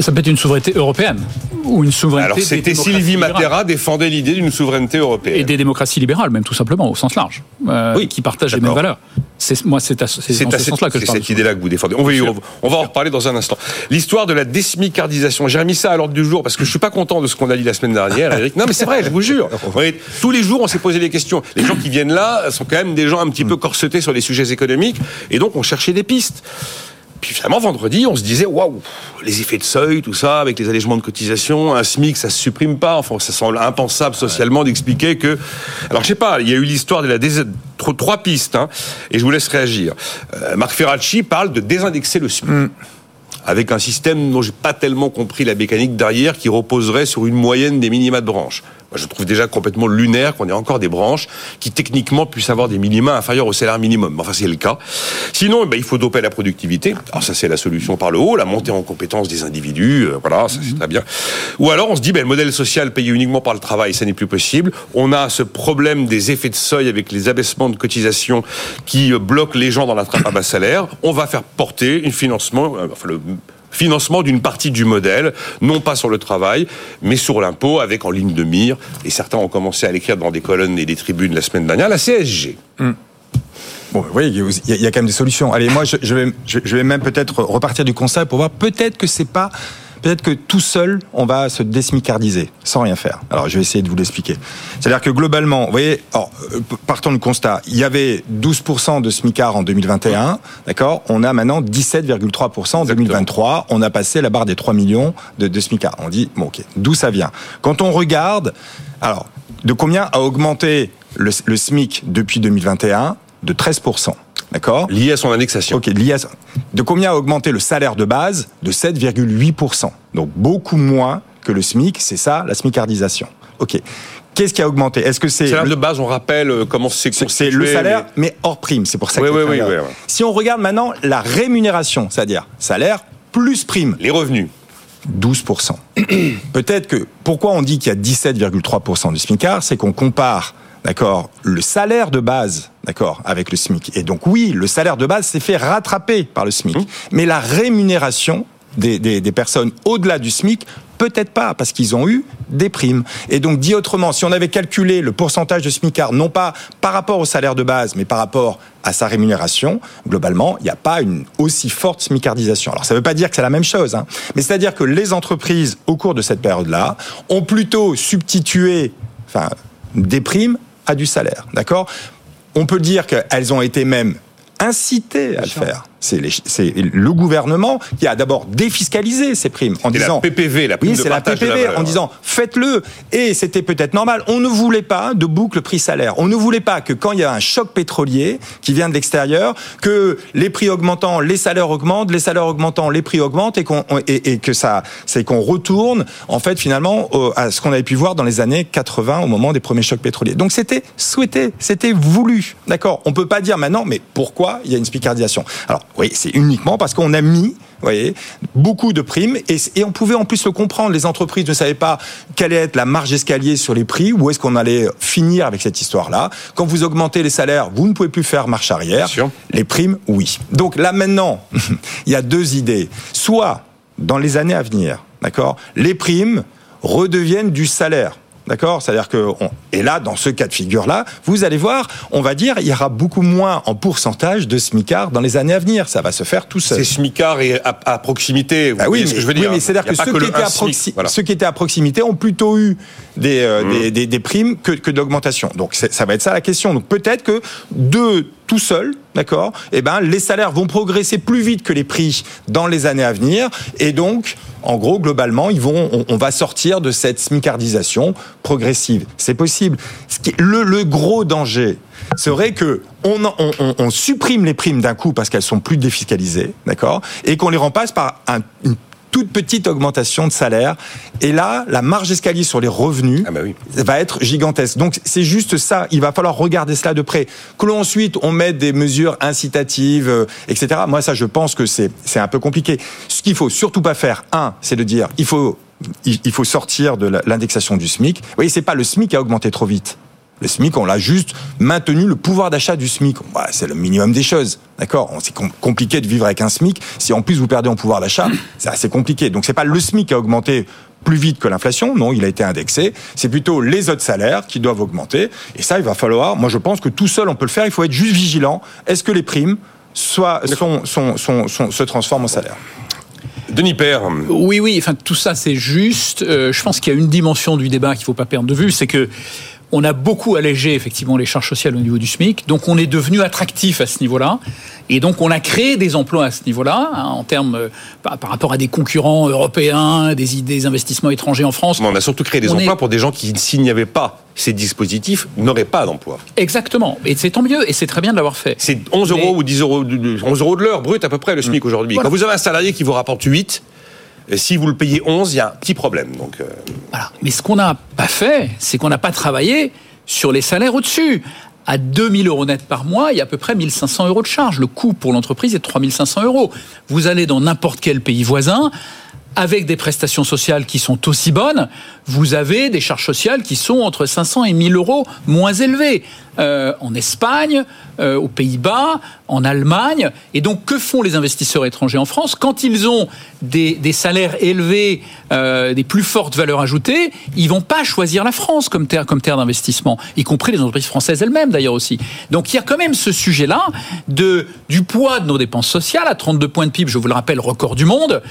ça peut être une souveraineté européenne ou une souveraineté. Alors c'était Sylvie Matera défendait l'idée d'une souveraineté européenne et des démocraties libérales même tout simplement au sens large, euh, oui, qui partagent les mêmes valeurs. C'est moi c'est dans ce sens-là que je parle. C'est cette idée-là que vous défendez. On va, on va en reparler dans un instant. L'histoire de la désmicardisation. J'ai remis ça à l'ordre du jour parce que je suis pas content de ce qu'on a dit la semaine dernière, Eric. Non mais c'est vrai, je vous jure. Tous les jours on s'est posé des questions. Les gens qui viennent là sont quand même des gens un petit peu corsetés sur les sujets économiques et donc on cherchait des pistes. Puis finalement, vendredi, on se disait, waouh, les effets de seuil, tout ça, avec les allègements de cotisation, un SMIC, ça se supprime pas. Enfin, ça semble impensable socialement d'expliquer que. Alors, je sais pas, il y a eu l'histoire de la trois pistes, hein, et je vous laisse réagir. Euh, Marc Ferracci parle de désindexer le SMIC. Mm. Avec un système dont j'ai pas tellement compris la mécanique derrière, qui reposerait sur une moyenne des minima de branche je trouve déjà complètement lunaire qu'on ait encore des branches qui techniquement puissent avoir des minima inférieurs au salaire minimum. Enfin, c'est le cas. Sinon, eh ben, il faut doper la productivité. Alors ça, c'est la solution par le haut, la montée en compétence des individus. Euh, voilà, ça c'est très bien. Ou alors, on se dit, ben, le modèle social payé uniquement par le travail, ça n'est plus possible. On a ce problème des effets de seuil avec les abaissements de cotisation qui euh, bloquent les gens dans la trappe à bas salaire. On va faire porter un financement, euh, enfin, le financement d'une partie du modèle, non pas sur le travail, mais sur l'impôt, avec en ligne de mire, et certains ont commencé à l'écrire dans des colonnes et des tribunes la semaine dernière, la CSG. Hmm. Bon, oui, il y, a quand même des solutions. Allez, moi, je, vais, je vais même peut-être repartir du constat pour voir peut-être que c'est pas peut-être que tout seul, on va se désmicardiser sans rien faire. Alors, je vais essayer de vous l'expliquer. C'est-à-dire que globalement, vous voyez, alors, euh, partons du constat, il y avait 12% de smicard en 2021, d'accord? On a maintenant 17,3% en 2023. On a passé la barre des 3 millions de, de smicards. On dit, bon, ok, d'où ça vient? Quand on regarde, alors, de combien a augmenté le, le SMIC depuis 2021 De 13%. D'accord Lié à son indexation. Ok, lié à... De combien a augmenté le salaire de base De 7,8%. Donc beaucoup moins que le SMIC, c'est ça la SMICardisation. Ok. Qu'est-ce qui a augmenté? Est-ce que c'est le salaire de base On rappelle euh, comment c'est C'est le salaire, mais... hors prime. C'est pour ça. Oui, oui, oui, oui, Si on regarde maintenant la rémunération, c'est-à-dire salaire plus prime. Les revenus. 12%. Peut-être que pourquoi on dit qu'il y a 17,3% du SMICAR, c'est qu'on compare d'accord, le salaire de base, d'accord, avec le SMIC. Et donc oui, le salaire de base s'est fait rattraper par le SMIC, mmh. mais la rémunération des, des, des personnes au-delà du SMIC Peut-être pas, parce qu'ils ont eu des primes. Et donc, dit autrement, si on avait calculé le pourcentage de SMICAR, non pas par rapport au salaire de base, mais par rapport à sa rémunération, globalement, il n'y a pas une aussi forte SMICardisation. Alors, ça ne veut pas dire que c'est la même chose, hein, mais c'est-à-dire que les entreprises, au cours de cette période-là, ont plutôt substitué enfin, des primes à du salaire. D'accord? On peut dire qu'elles ont été même incitées à le faire c'est le gouvernement qui a d'abord défiscalisé ces primes en disant la PPV, la prime oui, c'est la PPV en disant faites-le et c'était peut-être normal. On ne voulait pas de boucle prix-salaire. On ne voulait pas que quand il y a un choc pétrolier qui vient de l'extérieur, que les prix augmentant, les salaires augmentent, les salaires augmentant, les prix augmentent et qu'on et, que ça c'est qu'on retourne en fait finalement à ce qu'on avait pu voir dans les années 80 au moment des premiers chocs pétroliers. Donc c'était souhaité, c'était voulu. D'accord? On peut pas dire maintenant mais pourquoi il y a une spicardisation. Alors oui, c'est uniquement parce qu'on a mis voyez, beaucoup de primes et, on pouvait en plus le comprendre. Les entreprises ne savaient pas quelle allait être la marge escalier sur les prix, où est-ce qu'on allait finir avec cette histoire-là. Quand vous augmentez les salaires, vous ne pouvez plus faire marche arrière. Les primes, oui. Donc là maintenant, il y a deux idées. Soit dans les années à venir, d'accord, les primes redeviennent du salaire. D'accord? C'est-à-dire que et là dans ce cas de figure là, vous allez voir, on va dire il y aura beaucoup moins en pourcentage de smicard dans les années à venir, ça va se faire tout seul. C'est smicard et à, proximité, vous ah oui, ce que je veux dire. Oui, mais c'est-à-dire que, ceux qui, étaient à ceux qui étaient à proximité ont plutôt eu des, euh, mmh. des, des, primes que, que d'augmentation. Donc ça va être ça la question. Donc peut-être que de tout seul, d'accord Eh ben, les salaires vont progresser plus vite que les prix dans les années à venir, et donc, en gros, globalement, ils vont, on, va sortir de cette smicardisation progressive. C'est possible. Ce qui, le, le gros danger serait que on, on, on, supprime les primes d'un coup parce qu'elles sont plus défiscalisées, d'accord, et qu'on les remplace par un, une toute petite augmentation de salaire. Et là, la marge escalier sur les revenus ah bah va être gigantesque. Donc c'est juste ça. Il va falloir regarder cela de près. Que l'on ensuite on mette des mesures incitatives, euh, etc. Moi, ça, je pense que c'est c'est un peu compliqué. Ce qu'il faut surtout pas faire, un, c'est de dire il faut il faut sortir de l'indexation du SMIC. Vous voyez, c'est pas le SMIC qui a augmenté trop vite. Le SMIC, on l'a juste maintenu le pouvoir d'achat du SMIC. Bah, c'est le minimum des choses. D'accord? C'est compliqué de vivre avec un SMIC. Si en plus vous perdez en pouvoir d'achat, c'est assez compliqué. Donc c'est pas le SMIC qui a augmenté plus vite que l'inflation. Non, il a été indexé. C'est plutôt les autres salaires qui doivent augmenter. Et ça, il va falloir. Moi, je pense que tout seul, on peut le faire. Il faut être juste vigilant. Est-ce que les primes soit, sont, sont, sont, se transforment en salaire? Denis Père. Oui, oui. Enfin, tout ça, c'est juste. Euh, je pense qu'il y a une dimension du débat qu'il ne faut pas perdre de vue, c'est que on a beaucoup allégé effectivement les charges sociales au niveau du SMIC, donc on est devenu attractif à ce niveau-là, et donc on a créé des emplois à ce niveau-là, hein, en termes euh, par, rapport à des concurrents européens, des, des investissements étrangers en France. on a surtout créé des emplois pour des gens qui, s'il n'y avait pas ces dispositifs, n'auraient pas d'emploi. Exactement, et c'est tant mieux, et c'est très bien de l'avoir fait. C'est 11 euros ou 10 euros, 11 euros de l'heure brut à peu près le SMIC mmh. aujourd'hui. Quand vous avez un salarié qui vous rapporte 8, si vous le payez 11, il y a un petit problème. Donc, euh, voilà. Mais ce qu'on n'a pas fait, c'est qu'on n'a pas travaillé sur les salaires au-dessus. À 2000 euros net par mois, il y a à peu près 1500 euros de charge. Le coût pour l'entreprise est de 3500 euros. Vous allez dans n'importe quel pays voisin, avec des prestations sociales qui sont aussi bonnes, vous avez des charges sociales qui sont entre 500 et 1000 euros moins élevées. En Espagne, aux Pays-Bas, en Allemagne. Et donc, que font les investisseurs étrangers en France Quand ils ont des, salaires élevés, des plus fortes valeurs ajoutées, ils vont pas choisir la France comme terre, d'investissement, y compris les entreprises françaises elles-mêmes d'ailleurs aussi. Donc, il y a quand même ce sujet-là du poids de nos dépenses sociales à 32 points de PIB, je vous le rappelle, record du monde,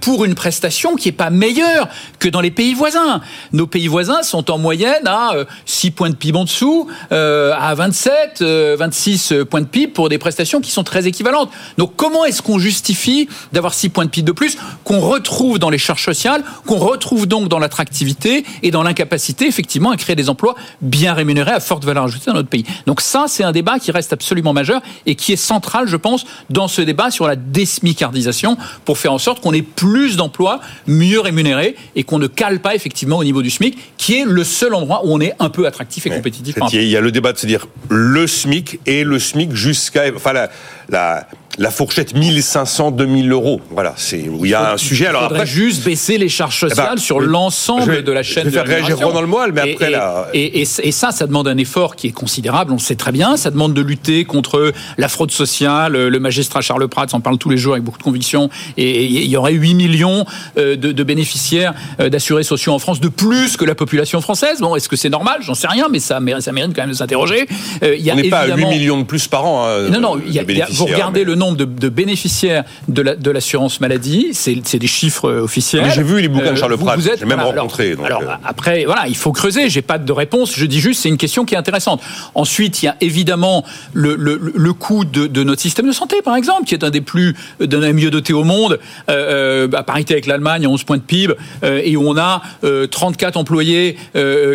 pour une prestation qui n'est pas meilleure que dans les pays voisins. Nos pays voisins sont en moyenne à 6 euh, points de PIB en dessous, euh, à 27, 26 euh, points de PIB pour des prestations qui sont très équivalentes. Donc comment est-ce qu'on justifie d'avoir 6 points de PIB de plus qu'on retrouve dans les charges sociales, qu'on retrouve donc dans l'attractivité et dans l'incapacité effectivement à créer des emplois bien rémunérés à forte valeur ajoutée dans notre pays? Donc ça, c'est un débat qui reste absolument majeur et qui est central, je pense, dans ce débat sur la désmicardisation pour faire en sorte qu'on ait plus d'emplois mieux rémunérés et qu'on ne cale pas effectivement au niveau du SMIC, qui est le seul endroit où on est un peu attractif et compétitif. Il y a le débat de se dire le SMIC et le SMIC jusqu'à, enfin la la fourchette 1500-2000 euros. Voilà, c'est où il y a un sujet. Alors après, juste baisser les charges eh ben, sociales sur l'ensemble de la chaîne. Je vais faire réagir dans le moelle, mais après là. Et, ça, ça demande un effort qui est considérable. On le sait très bien. Ça demande de lutter contre la fraude sociale. Le magistrat Charles Pratt s'en parle tous les jours avec beaucoup de conviction. Et il y aurait 8 millions euh, de, bénéficiaires euh, d'assurés sociaux en France de plus que la population française. Bon, est-ce que c'est normal? J'en sais rien, mais ça, ça mérite quand même de s'interroger. Euh, on n'est pas à 8 millions de plus par an. Hein, non, non. vous regardez le nombre de, bénéficiaires de l'assurance maladie, c'est des chiffres euh, officiels. J'ai vu les bouquins de Charles euh, Pratt, j'ai même rencontré. Alors, euh. après, voilà, il faut creuser. J'ai pas de réponse. Je dis juste, c'est une question qui est intéressante. Ensuite, il y a évidemment le, le, coût de, notre système de santé, par exemple, qui est un des plus, d'un des mieux dotés au monde, à parité avec l'Allemagne, à 11 points de PIB, et où on a 34 employés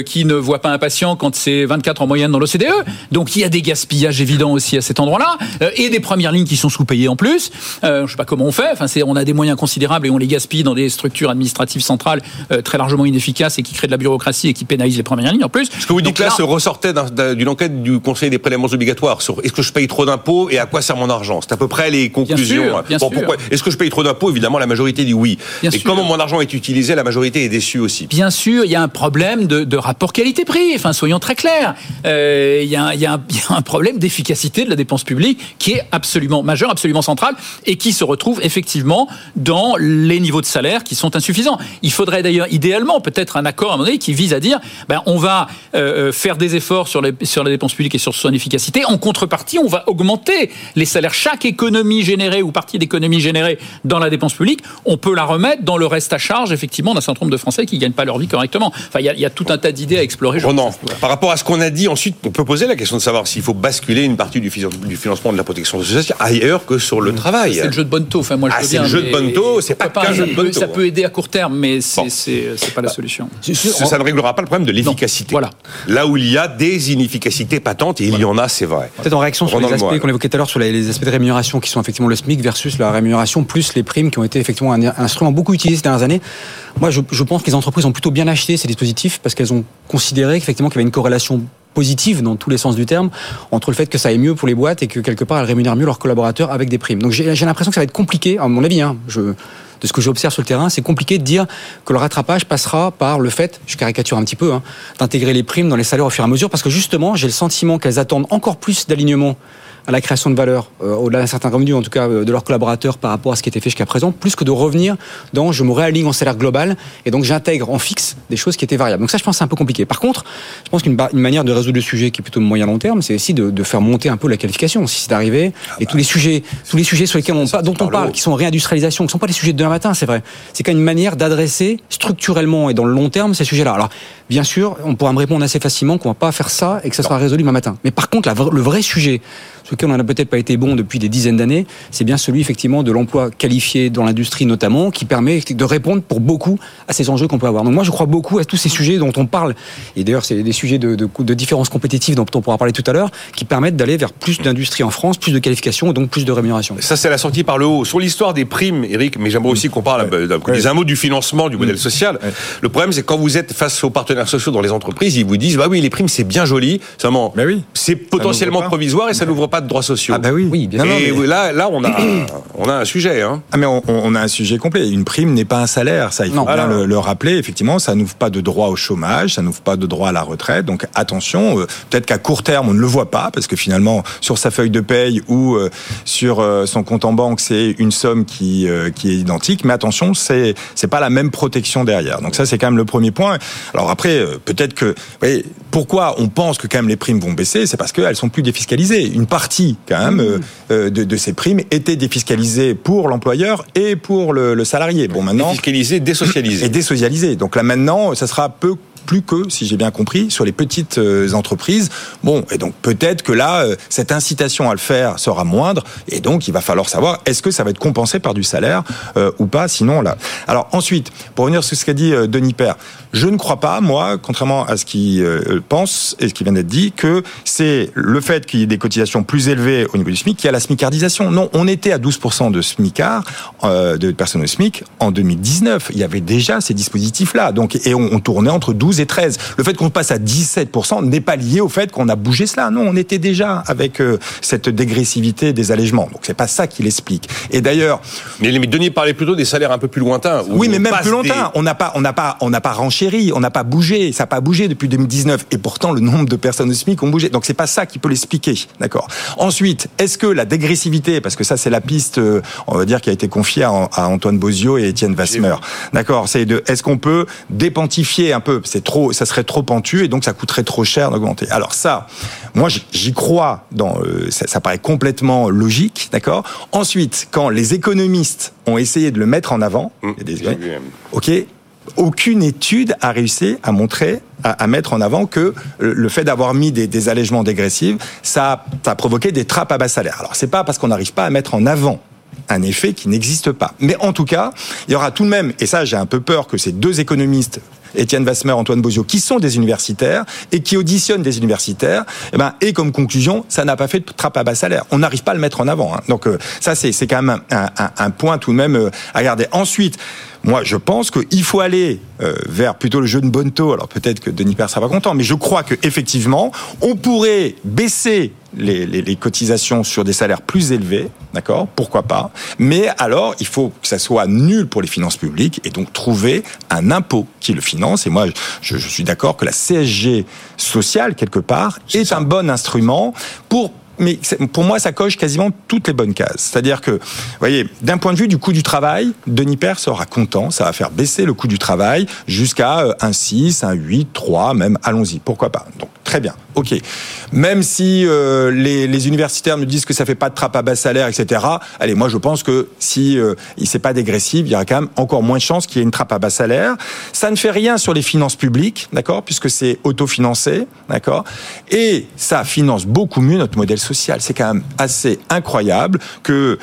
qui ne voient pas un patient quand c'est 24 en moyenne dans l'OCDE. Donc il y a des gaspillages évidents aussi à cet endroit-là, et des premières lignes qui sont sous-payées en plus. Euh, je ne sais pas comment on fait. Enfin, on a des moyens considérables et on les gaspille dans des structures administratives centrales euh, très largement inefficaces et qui créent de la bureaucratie et qui pénalisent les premières lignes en plus. Ce que vous dites là, se ressortait d'une enquête du Conseil des prélèvements obligatoires sur est-ce que je paye trop d'impôts et à quoi sert mon argent? C'est à peu près les conclusions. Bien sûr, Est-ce que je paye trop d'impôts? Évidemment, la majorité dit oui. et comment mon argent est utilisé, la majorité est déçue aussi. Bien sûr, il y a un problème de, rapport qualité-prix. Enfin, soyons très clairs. Euh, y il y a un problème d'efficacité de la dépense publique qui est absolument majeur, absolument central et qui se retrouve effectivement dans les niveaux de salaire qui sont insuffisants. Il faudrait d'ailleurs idéalement peut-être un accord à un moment donné qui vise à dire ben, on va euh, euh, faire des efforts sur les, sur la dépense publique et sur son efficacité. En contrepartie, on va augmenter les salaires. Chaque économie générée ou partie d'économie générée dans la dépense publique, on peut la remettre dans le reste à charge effectivement d'un certain nombre de Français qui ne gagnent pas leur vie correctement. Enfin, il y, a tout un tas d'idées à explorer. non. Par rapport à ce qu'on a dit ensuite, on peut poser la question de savoir s'il faut basculer une partie du financement de la protection sociale ailleurs que sur le travail. C'est le jeu de bonne taux. Enfin, moi, je ah, c'est le jeu de bonne taux, c'est pas, qu'un jeu de. Ça peut aider à court terme, mais c'est n'est pas la solution. Ça, ne réglera pas le problème de l'efficacité. Voilà. Là où il y a des inefficacités patentes, et il y en a, c'est vrai. Peut-être en réaction sur les aspects qu'on évoquait tout à l'heure, sur les aspects de rémunération qui sont effectivement le SMIC versus la rémunération, plus les primes qui ont été effectivement un instrument beaucoup utilisé ces dernières années. Moi, je, je pense que les entreprises ont plutôt bien acheté ces dispositifs parce qu'elles ont considéré qu'effectivement qu'il y avait une corrélation dans tous les sens du terme entre le fait que ça aille mieux pour les boîtes et que quelque part elles rémunèrent mieux leurs collaborateurs avec des primes. Donc j'ai l'impression que ça va être compliqué, à mon avis, hein, de ce que j'observe sur le terrain, c'est compliqué de dire que le rattrapage passera par le fait, je caricature un petit peu, hein, d'intégrer les primes dans les salaires au fur et à mesure, parce que justement, j'ai le sentiment qu'elles attendent encore plus d'alignement à la création de valeur, euh, au-delà d'un certain revenu, en tout cas euh, de leurs collaborateurs par rapport à ce qui était fait jusqu'à présent, plus que de revenir dans je me réaligne en salaire global et donc j'intègre en fixe des choses qui étaient variables. Donc ça, je pense, c'est un peu compliqué. Par contre, je pense qu'une manière de résoudre le sujet qui est plutôt moyen long terme, c'est aussi de, de, faire monter un peu la qualification, si c'est d'arriver. Ah et bah, tous les sujets, tous les sujets sur lesquels on, dont on parle, qui sont réindustrialisation, qui sont pas des sujets de demain matin, c'est vrai. C'est quand même une manière d'adresser structurellement et dans le long terme ces sujets-là. Alors, bien sûr, on pourra me répondre assez facilement qu'on va pas faire ça et que ça sera résolu demain matin. Mais par contre, le vrai sujet, sur lequel on n'a peut-être pas été bon depuis des dizaines d'années, c'est bien celui effectivement de l'emploi qualifié dans l'industrie notamment, qui permet de répondre pour beaucoup à ces enjeux qu'on peut avoir. Donc moi, je crois beaucoup à tous ces sujets dont on parle, et d'ailleurs c'est des sujets de, de, de différences compétitives dont on pourra parler tout à l'heure, qui permettent d'aller vers plus d'industrie en France, plus de qualification, et donc plus de rémunération. Ça, c'est la sortie par le haut. Sur l'histoire des primes, Eric, mais j'aimerais aussi qu'on parle des un mot du financement du modèle social. Le problème, c'est quand vous êtes face aux partenaires sociaux dans les entreprises, ils vous disent, bah oui, les primes, c'est bien joli, seulement, oui. c'est potentiellement provisoire et ça n'ouvre pas pas de droits sociaux. Ah bah oui. oui bien Et là, là, on a, on a un sujet. Hein. Ah mais on, a un sujet complet. Une prime n'est pas un salaire, ça il faut bien le, rappeler. Effectivement, ça n'ouvre pas de droit au chômage, ça n'ouvre pas de droit à la retraite. Donc attention, euh, peut-être qu'à court terme on ne le voit pas parce que finalement sur sa feuille de paye ou euh, sur euh, son compte en banque c'est une somme qui qui est identique. Mais attention, c'est c'est pas la même protection derrière. Donc ça c'est quand même le premier point. Alors après, peut-être que, vous voyez, pourquoi on pense que quand même les primes vont baisser, c'est parce qu'elles sont plus défiscalisées. Une partie quand même mmh. de, de ces primes était défiscalisée pour l'employeur et pour le, le salarié. Bon maintenant, défiscalisée, désocialisée. Et désocialisée. Donc là maintenant, ça sera peu plus que, si j'ai bien compris, sur les petites euh, entreprises. Bon, et donc peut-être que là, euh, cette incitation à le faire sera moindre, et donc il va falloir savoir est-ce que ça va être compensé par du salaire euh, ou pas. Sinon, là. Alors ensuite, pour revenir sur ce qu'a dit Denis Père, je ne crois pas, moi, contrairement à ce qu'il pense et ce qui vient d'être dit, que c'est le fait qu'il y ait des cotisations plus élevées au niveau du SMIC qui a la SMICardisation. Non, on était à 12% de SMICard, de personnes au SMIC en 2019. Il y avait déjà ces dispositifs-là. Donc, et on, on tournait entre 12 et 13. Le fait qu'on passe à 17% n'est pas lié au fait qu'on a bougé cela. Non, on était déjà avec euh, cette dégressivité des allègements. Donc c'est pas ça qui l'explique. Et d'ailleurs, mais les Denis parlait plutôt des salaires un peu plus lointains. Oui, mais même plus lointains. On n'a pas, on n'a pas, on n'a pas renchéri, on n'a pas bougé. Ça n'a pas bougé depuis 2019. Et pourtant, le nombre de personnes au SMIC ont bougé. Donc c'est pas ça qui peut l'expliquer. D'accord. Ensuite, est-ce que la dégressivité, parce que ça c'est la piste, euh, on va dire, qui a été confiée à, Antoine Bozio et Étienne Vasmer. D'accord. C'est de, est-ce qu'on peut dépantifier un peu? C'est trop, ça serait trop pentu et donc ça coûterait trop cher d'augmenter. Alors ça, moi j'y crois. Dans, euh, ça, paraît complètement logique, d'accord. Ensuite, quand les économistes ont essayé de le mettre en avant, mmh, ok, aucune étude a réussi à montrer, à, mettre en avant que le fait d'avoir mis des, des allègements dégressifs, ça, a provoqué des trappes à bas salaire. Alors c'est pas parce qu'on n'arrive pas à mettre en avant un effet qui n'existe pas. Mais en tout cas, il y aura tout de même, et ça j'ai un peu peur que ces deux économistes Étienne Vasmer, Antoine Bozio, qui sont des universitaires et qui auditionnent des universitaires, et, eh ben, et comme conclusion, ça n'a pas fait de trappe à bas salaire. On n'arrive pas à le mettre en avant. Hein. Donc euh, ça, c'est quand même un, point tout de même euh, à garder. Ensuite, moi, je pense qu'il faut aller euh, vers plutôt le jeu de Bonto. Alors peut-être que Denis Père sera pas content, mais je crois que effectivement, on pourrait baisser les, les, les, cotisations sur des salaires plus élevés, d'accord Pourquoi pas Mais alors, il faut que ça soit nul pour les finances publiques et donc trouver un impôt qui le finance. Et moi, je, je suis d'accord que la CSG sociale, quelque part, est, est un bon instrument pour mais pour moi, ça coche quasiment toutes les bonnes cases. C'est-à-dire que, vous voyez, d'un point de vue du coût du travail, Denis Père sera content, ça va faire baisser le coût du travail jusqu'à euh, un 6, un 8, 3, même, allons-y, pourquoi pas. Donc, très bien, ok. Même si euh, les, universitaires nous disent que ça fait pas de trappe à bas salaire, etc., allez, moi je pense que si euh, c'est pas dégressif, il y aura quand même encore moins de chances qu'il y ait une trappe à bas salaire. Ça ne fait rien sur les finances publiques, d'accord, puisque c'est autofinancé, d'accord, et ça finance beaucoup mieux notre modèle social. C'est quand même assez incroyable que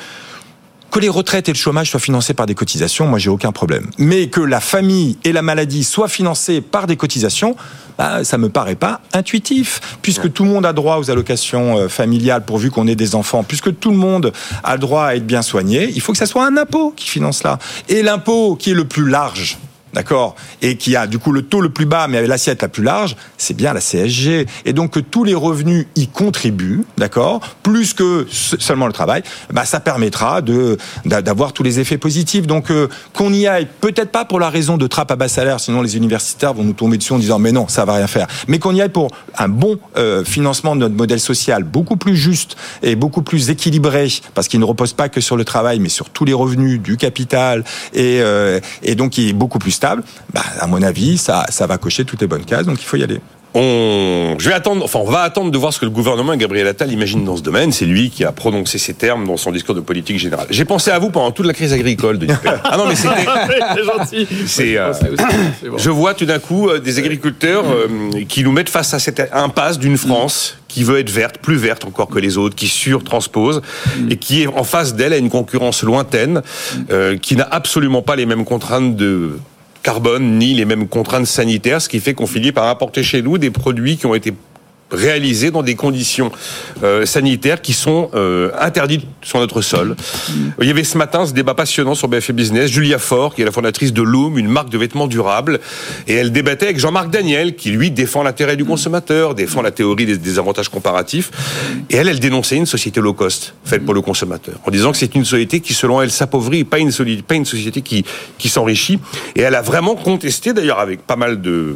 que les retraites et le chômage soient financés par des cotisations, moi j'ai aucun problème. Mais que la famille et la maladie soient financées par des cotisations, bah, ça me paraît pas intuitif, puisque tout le monde a droit aux allocations euh, familiales pourvu qu'on ait des enfants, puisque tout le monde a le droit à être bien soigné, il faut que ça soit un impôt qui finance là. Et l'impôt qui est le plus large, d'accord, et qui a du coup le taux le plus bas, mais avec l'assiette la plus large, c'est bien la CSG. Et donc que tous les revenus y contribuent, d'accord, plus que seulement le travail, bah ça permettra de d'avoir tous les effets positifs. Donc euh, qu'on y aille, peut-être pas pour la raison de trappe à bas salaire, sinon les universitaires vont nous tomber dessus en disant mais non, ça va rien faire. Mais qu'on y aille pour un bon euh, financement de notre modèle social, beaucoup plus juste et beaucoup plus équilibré, parce qu'il ne repose pas que sur le travail, mais sur tous les revenus du capital et, euh, et donc il est beaucoup plus stable bah, à mon avis, ça, ça va cocher toutes les bonnes cases, donc il faut y aller. On, je vais attendre, enfin, on va attendre de voir ce que le gouvernement et Gabriel Attal imaginent dans ce domaine. C'est lui qui a prononcé ces termes dans son discours de politique générale. J'ai pensé à vous pendant toute la crise agricole de Ah non, mais c'était. gentil. C'est. Euh, je vois tout d'un coup euh, des agriculteurs euh, qui nous mettent face à cette impasse d'une France qui veut être verte, plus verte encore que les autres, qui surtranspose et qui est en face d'elle à une concurrence lointaine, qui n'a absolument pas les mêmes contraintes de carbone ni les mêmes contraintes sanitaires, ce qui fait qu'on finit par importer chez nous des produits qui ont été réalisés dans des conditions euh, sanitaires qui sont euh, interdites sur notre sol. Il y avait ce matin ce débat passionnant sur BFM Business. Julia Faure, qui est la fondatrice de Loom, une marque de vêtements durables, et elle débattait avec Jean-Marc Daniel, qui lui défend l'intérêt du consommateur, défend la théorie des, avantages comparatifs, et elle, elle dénonçait une société low cost faite pour le consommateur, en disant que c'est une société qui, selon elle, s'appauvrit, pas une, pas une société qui, qui s'enrichit. Et elle a vraiment contesté, d'ailleurs, avec pas mal de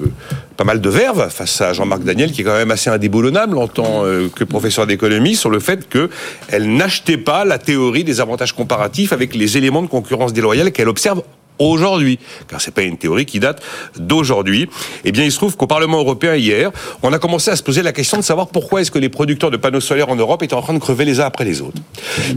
pas mal de verve face à Jean-Marc Daniel, qui est quand même assez indéboulonnable en tant euh, que professeur d'économie, sur le fait qu'elle n'achetait pas la théorie des avantages comparatifs avec les éléments de concurrence déloyale qu'elle observe aujourd'hui, car c'est pas une théorie qui date d'aujourd'hui. Eh bien, il se trouve qu'au Parlement européen hier, on a commencé à se poser la question de savoir pourquoi est-ce que les producteurs de panneaux solaires en Europe étaient en train de crever les uns après les autres.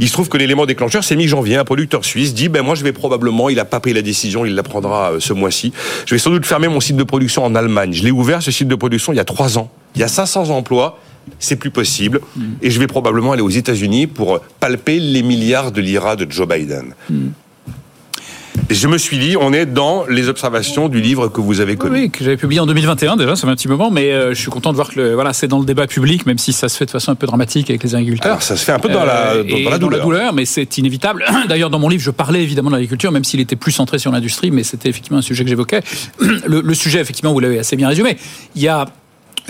Il se trouve que l'élément déclencheur, c'est mi-janvier. Un producteur suisse dit, ben moi, je vais probablement, il a pas pris la décision, il la prendra euh, ce mois-ci. Je vais sans doute fermer mon site de production en Allemagne. Je l'ai ouvert ce site de production il y a trois ans. Il y a 500 emplois c'est plus possible. Et je vais probablement aller aux États-Unis pour palper les milliards de lira de Joe Biden. Et je me suis dit, on est dans les observations du livre que vous avez connu. Oui, que j'avais publié en 2021 déjà, ça fait un petit moment, mais euh, je suis content de voir que le, voilà, c'est dans le débat public, même si ça se fait de façon un peu dramatique avec les agriculteurs. Alors, ça se fait un peu dans, la, euh, dans, la, douleur. la douleur, mais c'est inévitable. D'ailleurs, dans mon livre, je parlais évidemment de l'agriculture, même s'il était plus centré sur l'industrie, mais c'était effectivement un sujet que j'évoquais. Le, le sujet, effectivement, vous l'avez assez bien résumé. Il y a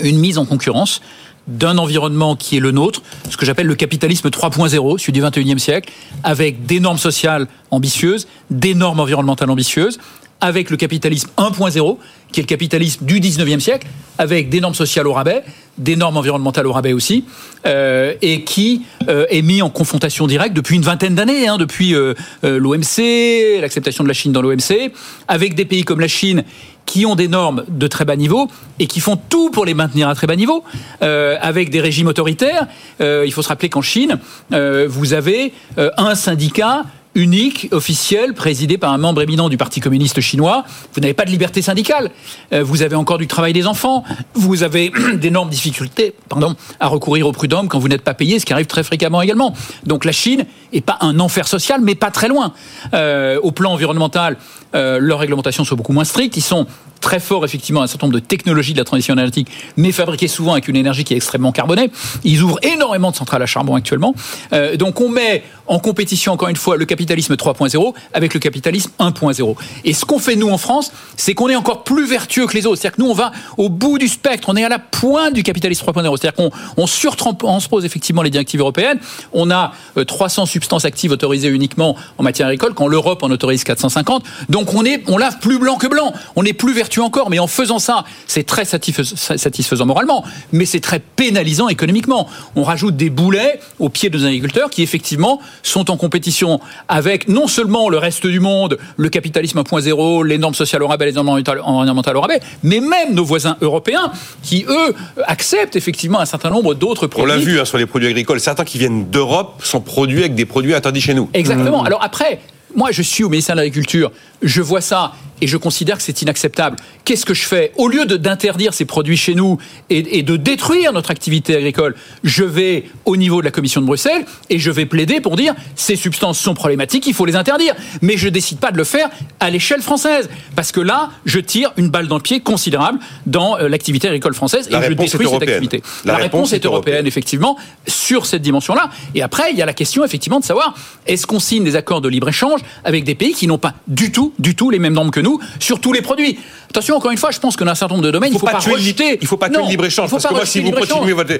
une mise en concurrence d'un environnement qui est le nôtre, ce que j'appelle le capitalisme 3.0, celui du 21e siècle, avec des normes sociales ambitieuses, des normes environnementales ambitieuses, avec le capitalisme 1.0, qui est le capitalisme du 19e siècle, avec des normes sociales au rabais, des normes environnementales au rabais aussi, euh, et qui euh, est mis en confrontation directe depuis une vingtaine d'années, hein, depuis euh, l'OMC, l'acceptation de la Chine dans l'OMC, avec des pays comme la Chine qui ont des normes de très bas niveau et qui font tout pour les maintenir à très bas niveau, avec des régimes autoritaires. Il faut se rappeler qu'en Chine, vous avez un syndicat unique, officiel, présidé par un membre éminent du Parti communiste chinois. Vous n'avez pas de liberté syndicale. Euh, vous avez encore du travail des enfants. Vous avez d'énormes difficultés pardon, à recourir au prud'homme quand vous n'êtes pas payé, ce qui arrive très fréquemment également. Donc la Chine est pas un enfer social, mais pas très loin. Euh, au plan environnemental, euh, leurs réglementations sont beaucoup moins strictes. Ils sont très forts, effectivement, un certain nombre de technologies de la transition énergétique, mais fabriquées souvent avec une énergie qui est extrêmement carbonée. Ils ouvrent énormément de centrales à charbon actuellement. Euh, donc on met en compétition, encore une fois, le capitalisme 3.0 avec le capitalisme 1.0. Et ce qu'on fait, nous, en France, c'est qu'on est encore plus vertueux que les autres. C'est-à-dire que nous, on va au bout du spectre, on est à la pointe du capitalisme 3.0. C'est-à-dire qu'on on surtranspose effectivement les directives européennes. On a 300 euh, substances actives autorisées uniquement en matière agricole, quand l'Europe en autorise 450. Donc on, est, on lave plus blanc que blanc. On est plus vertueux encore. Mais en faisant ça, c'est très satisfaisant moralement, mais c'est très pénalisant économiquement. On rajoute des boulets au pied de nos agriculteurs qui, effectivement, sont en compétition avec non seulement le reste du monde, le capitalisme 1.0, les normes sociales au rabais, les normes environnementales au rabais, mais même nos voisins européens qui, eux, acceptent effectivement un certain nombre d'autres produits. On l'a vu hein, sur les produits agricoles. Certains qui viennent d'Europe sont produits avec des produits interdits chez nous. Exactement. Mmh. Alors après, moi, je suis au ministère de l'Agriculture, je vois ça et je considère que c'est inacceptable. Qu'est-ce que je fais? Au lieu d'interdire ces produits chez nous et, et, de détruire notre activité agricole, je vais au niveau de la Commission de Bruxelles et je vais plaider pour dire ces substances sont problématiques, il faut les interdire. Mais je décide pas de le faire à l'échelle française parce que là, je tire une balle dans le pied considérable dans euh, l'activité agricole française la et je détruis cette activité. La, la réponse, réponse, est européenne, européenne, effectivement, sur cette dimension-là. Et après, il y a la question effectivement de savoir est-ce qu'on signe des accords de libre échange avec des pays qui n'ont pas du tout, du tout les mêmes normes que nous sur tous les produits. Attention, encore une fois, je pense que dans un certain nombre de domaines, il ne faut, pas, pas rejeter. Il faut pas tuer le libre-échange. Parce que moi, si vous, continuez votre,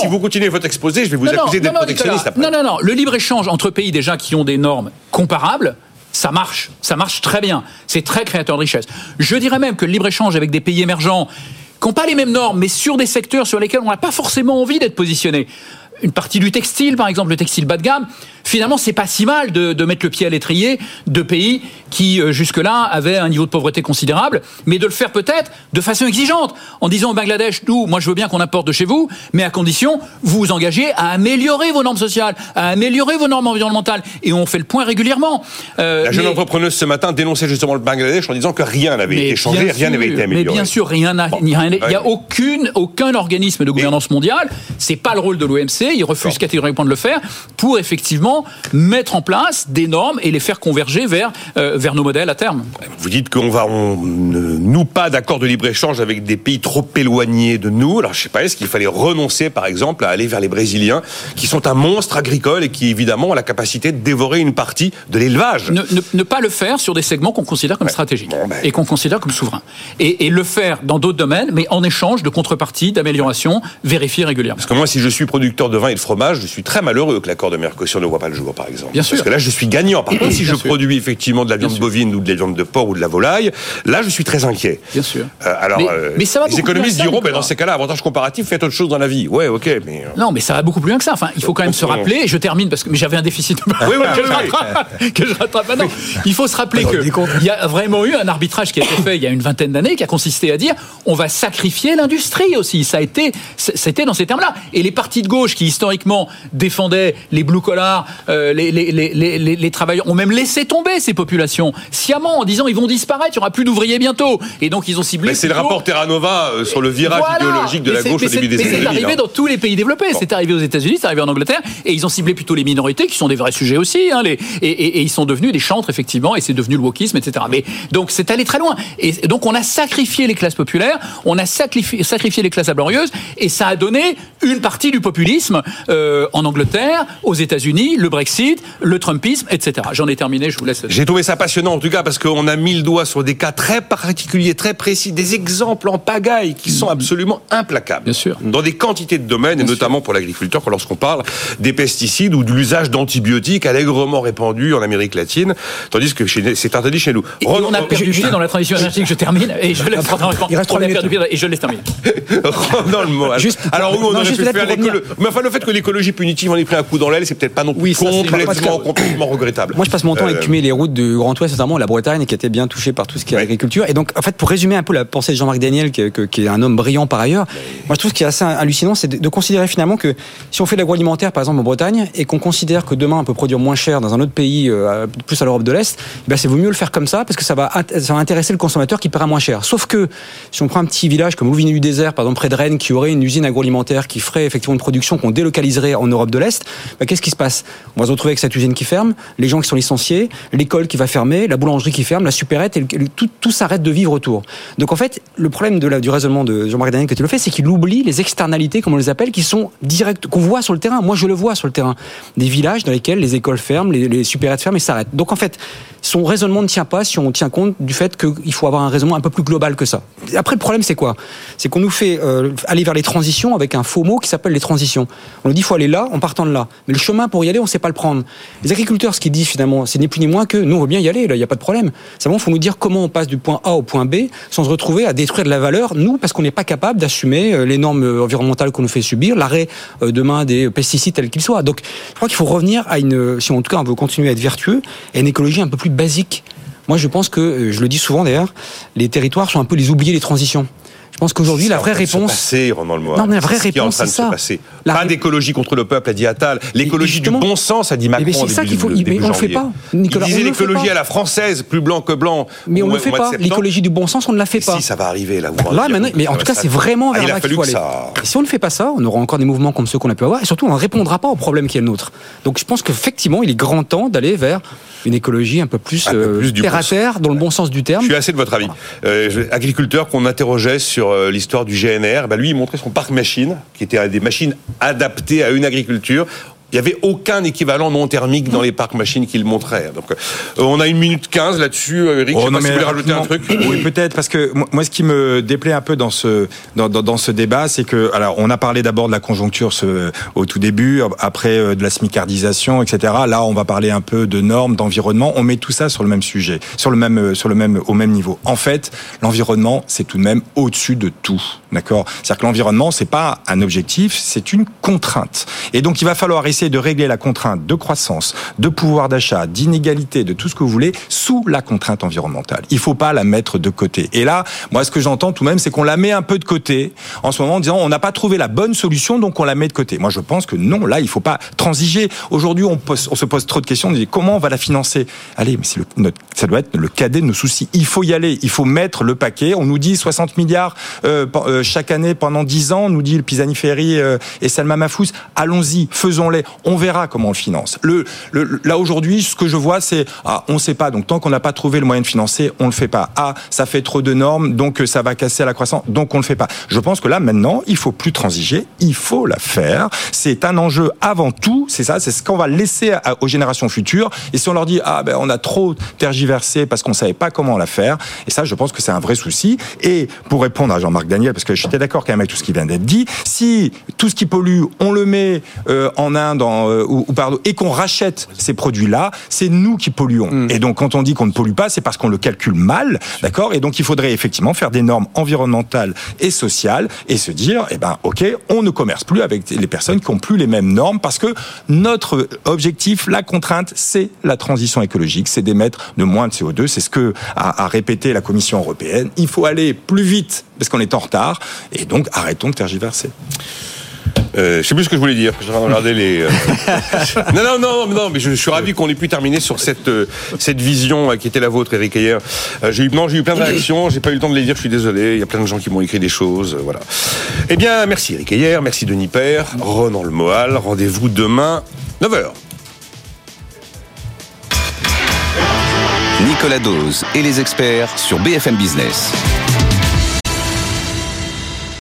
si vous continuez votre exposé, je vais vous non, accuser d'être protectionniste après. Non, non, non. Le libre-échange entre pays déjà qui ont des normes comparables, ça marche. Ça marche très bien. C'est très créateur de richesse. Je dirais même que le libre-échange avec des pays émergents qui n'ont pas les mêmes normes, mais sur des secteurs sur lesquels on n'a pas forcément envie d'être positionné. Une partie du textile, par exemple, le textile bas de gamme, finalement, c'est pas si mal de, de, mettre le pied à l'étrier de pays qui, euh, jusque-là, avaient un niveau de pauvreté considérable, mais de le faire peut-être de façon exigeante, en disant au Bangladesh, nous, moi je veux bien qu'on importe de chez vous, mais à condition, vous vous engagez à améliorer vos normes sociales, à améliorer vos normes environnementales, et on fait le point régulièrement. Euh, La jeune mais... entrepreneuse ce matin dénonçait justement le Bangladesh en disant que rien n'avait été changé, rien n'avait été amélioré. Mais bien sûr, rien. Bon, il n'y a aucune, aucun organisme de gouvernance mondiale, c'est pas le rôle de l'OMC, il refuse catégoriquement de le faire, pour effectivement mettre en place des normes et les faire converger vers, euh, vers nos modèles à terme. Vous dites qu'on va, on ne pas d'accord de libre-échange avec des pays trop éloignés de nous. Alors, je sais pas, est-ce qu'il fallait renoncer, par exemple, à aller vers les Brésiliens, qui sont un monstre agricole et qui, évidemment, ont la capacité de dévorer une partie de l'élevage? Ne, pas le faire sur des segments qu'on considère comme stratégiques ben. et qu'on considère comme souverains. Et, et le faire dans d'autres domaines, mais en échange de contrepartie, d'amélioration, vérifier régulièrement. Parce que moi, si je suis producteur de vin et de fromage, je suis très malheureux que l'accord de Mercosur ne voit pas le jour, par exemple. Bien sûr. Parce que là, je suis gagnant. Par contre, si je produis effectivement de la viande bovine ou de la viande de porc ou de la volaille, là, je suis très inquiet. Bien sûr. Euh, alors, mais, euh, les économistes diront, ben, dans ces cas-là, avantage comparatif, faites autre chose dans la vie. Ouais, ok, mais. Euh, non, mais ça va beaucoup plus loin que ça. Enfin, il faut quand même se rappeler, et je termine parce que j'avais un déficit oui, oui, que, je rattrape, que je rattrape maintenant. Il faut se rappeler qu'il y a vraiment eu un arbitrage qui a été fait il y a une vingtaine d'années qui a consisté à dire on va sacrifier l'industrie aussi. Ça a été, c'était dans ces termes-là. Et les partis de gauche qui historiquement défendaient les blue collars, euh, les, les, les, les, travailleurs, ont même laissé tomber ces populations sciemment en disant ils vont disparaître, il n'y aura plus d'ouvriers bientôt. Et donc ils ont ciblé. c'est le rapport Terra Nova euh, sur le virage idéologique de la gauche au début des années C'est arrivé dans tous les pays développés. C'est arrivé aux États-Unis, c'est arrivé en Angleterre, et ils ont ciblé plutôt les minorités qui sont des vrais sujets aussi. Hein, et, et, ils sont devenus des chantres effectivement, et c'est devenu le wokisme, etc. Mais donc c'est allé très loin. Et donc on a sacrifié les classes populaires, on a sacrifié, sacrifié les classes ablorieuses, et ça a donné une partie du populisme euh, en Angleterre, aux États-Unis, le Brexit, le Trumpisme, etc. J'en ai terminé, je vous laisse. J'ai trouvé ça passionnant en tout cas parce qu'on a mis le doigt sur des cas très particuliers, très précis, des exemples en pagaille qui sont absolument implacables. Bien sûr. Dans des quantités de domaines, et notamment pour l'agriculteur, lorsqu'on parle des pesticides ou de l'usage d'antibiotiques allègrement répandus en Amérique latine, tandis que c'est interdit chez nous. Et on a perdu pied dans la transition énergétique, je termine, et je laisse Il reste on a perdu pied, et je laisse terminer. le mot. Alors, on aurait pu faire Mais enfin, le fait que l'écologie punitive en ait pris un coup dans l'aile, c'est peut-être pas non plus complètement, complètement regrettable. Moi, je passe mon temps à écumer euh, les routes du Grand Ouest, notamment la Bretagne, qui était bien touchée par tout ce qui est agriculture. Et donc, en fait, pour résumer un peu la pensée de Jean-Marc Daniel, qui, est un homme brillant par ailleurs, moi, je trouve ce qui est assez hallucinant, c'est de, considérer finalement que si on fait de l'agroalimentaire, par exemple, en Bretagne, et qu'on considère que demain, on peut produire moins cher dans un autre pays, euh, plus à l'Europe de l'Est, ben, c'est vaut mieux le faire comme ça, parce que ça va, ça va intéresser le consommateur qui paiera moins cher. Sauf que, si on prend un petit village comme Louvigny du désert, par exemple, près de Rennes, qui aurait une usine agroalimentaire qui ferait effectivement une production qu'on délocaliserait en Europe de l'Est, ben, qu'est-ce qui se passe? On va se retrouver avec cette usine qui ferme, les gens qui sont licenciés, l'école qui va fermer, la boulangerie qui ferme, la supérette, et tout, s'arrête de vivre autour. Donc en fait, le problème du raisonnement de Jean-Marie Daniel que tu le fais, c'est qu'il oublie les externalités, comme on les appelle, qui sont directes, qu'on voit sur le terrain. Moi, je le vois sur le terrain. Des villages dans lesquels les écoles ferment, les, les supérettes ferment et s'arrêtent. Donc en fait, son raisonnement ne tient pas si on tient compte du fait qu'il faut avoir un raisonnement un peu plus global que ça. Après, le problème, c'est quoi? C'est qu'on nous fait euh, aller vers les transitions avec un faux mot qui s'appelle les transitions. On nous dit qu'il faut aller là en partant de là. Mais le chemin pour y aller, on ne sait pas le prendre. Les agriculteurs, ce qu'ils disent finalement, c'est ni plus ni moins que nous, on veut bien y aller, là, il n'y a pas de problème. Simplement, il faut nous dire comment on passe du point A au point B sans se retrouver à détruire de la valeur, nous, parce qu'on n'est pas capable d'assumer euh, les normes euh, environnementales qu'on nous fait subir, l'arrêt demain des pesticides tels qu'ils soient. Donc, je crois qu'il faut revenir à une, si en tout cas on veut continuer à être vertueux, à une écologie un peu plus basique. Moi, je pense que, euh, je le dis souvent d'ailleurs, les territoires sont un peu les oubliés des transitions. Je pense qu'aujourd'hui, la vraie réponse. Passer, Ronan Non, mais la vraie réponse, c'est ça. La... Pas d'écologie contre le peuple, a dit Attal. L'écologie du bon sens, a dit Macron. Mais c'est ça qu'il faut. Mais on le fait pas. Nicolas, Il disait l'écologie à la française, plus blanc que blanc. Mais on ne le fait pas. L'écologie du bon sens, on ne la fait pas. Si, ça va arriver là. Là, mais en tout cas, c'est vraiment vers là qu'il faut aller. Si on ne fait pas ça, on aura encore des mouvements comme ceux qu'on a pu avoir, et surtout, on ne répondra pas au problème qui est le nôtre. Donc, je pense qu'effectivement, il est grand temps d'aller vers une écologie un peu plus, euh, terre à terre, dans le bon sens du terme. Je suis assez de votre avis. Euh, agriculteur qu'on interrogeait sur euh, l'histoire du GNR, bah lui, il montrait son parc machine, qui était des machines adaptées à une agriculture. Il n'y avait aucun équivalent non thermique dans les parcs machines qu'il montrait. Donc, euh, on a une minute 15 là-dessus, euh, Eric. Oh, je sais pas si vous voulez rajouter un truc. Oui, peut-être, parce que moi, ce qui me déplaît un peu dans ce, dans, dans, dans ce débat, c'est que, alors, on a parlé d'abord de la conjoncture ce, au tout début, après euh, de la smicardisation, etc. Là, on va parler un peu de normes, d'environnement. On met tout ça sur le même sujet, sur le même, sur le même, au même niveau. En fait, l'environnement, c'est tout de même au-dessus de tout. D'accord? C'est-à-dire que l'environnement, c'est pas un objectif, c'est une contrainte. Et donc, il va falloir essayer de régler la contrainte de croissance, de pouvoir d'achat, d'inégalité, de tout ce que vous voulez, sous la contrainte environnementale. Il faut pas la mettre de côté. Et là, moi, ce que j'entends tout de même, c'est qu'on la met un peu de côté en ce moment en disant on n'a pas trouvé la bonne solution, donc on la met de côté. Moi, je pense que non, là, il faut pas transiger. Aujourd'hui, on, se pose trop de questions. On dit comment on va la financer? Allez, mais ça doit être le cadet de nos soucis. Il faut y aller. Il faut mettre le paquet. On nous dit 60 milliards euh, chaque année pendant 10 ans, nous dit le Pisani-Ferry et Salma Mafous, allons-y, faisons-les, on verra comment on le finance. Là aujourd'hui, ce que je vois, c'est ah, on ne sait pas, donc tant qu'on n'a pas trouvé le moyen de financer, on le fait pas. Ah, ça fait trop de normes, donc ça va casser à la croissance, donc on le fait pas. Je pense que là maintenant, il faut plus transiger, il faut la faire. C'est un enjeu avant tout, c'est ça, c'est ce qu'on va laisser aux générations futures. Et si on leur dit ah ben on a trop tergiversé parce qu'on savait pas comment la faire, et ça je pense que c'est un vrai souci. Et pour répondre à Jean-Marc Daniel, parce que j'étais d'accord quand même avec tout ce qui vient d'être dit, si tout ce qui pollue, on le met euh, en Inde euh, ou, pardon, et qu'on rachète ces produits-là, c'est nous qui polluons. Mm. Et donc quand on dit qu'on ne pollue pas, c'est parce qu'on le calcule mal, d'accord? Et donc il faudrait effectivement faire des normes environnementales et sociales et se dire, eh ben ok, on ne commerce plus avec les personnes qui ont plus les mêmes normes parce que notre objectif, la contrainte, c'est la transition écologique, c'est d'émettre de moins de CO2. C'est ce que a, a répété la Commission européenne. Il faut aller plus vite parce qu'on est en retard et donc arrêtons de tergiverser. Euh, je sais plus ce que je voulais dire. Je regarder les. Euh, non, non, non, non, mais je, suis ravi qu'on ait pu terminer sur cette euh, cette vision qui était la vôtre, Eric Ayer. j'ai eu non, j'ai eu plein de réactions. J'ai pas eu le temps de les dire. Je suis désolé. Il y a plein de gens qui m'ont écrit des choses. voilà. Eh bien, merci Eric Ayer, merci Denis Père, Ronan Le Moal. Rendez-vous demain 9h. Nicolas Dose et les experts sur BFM Business.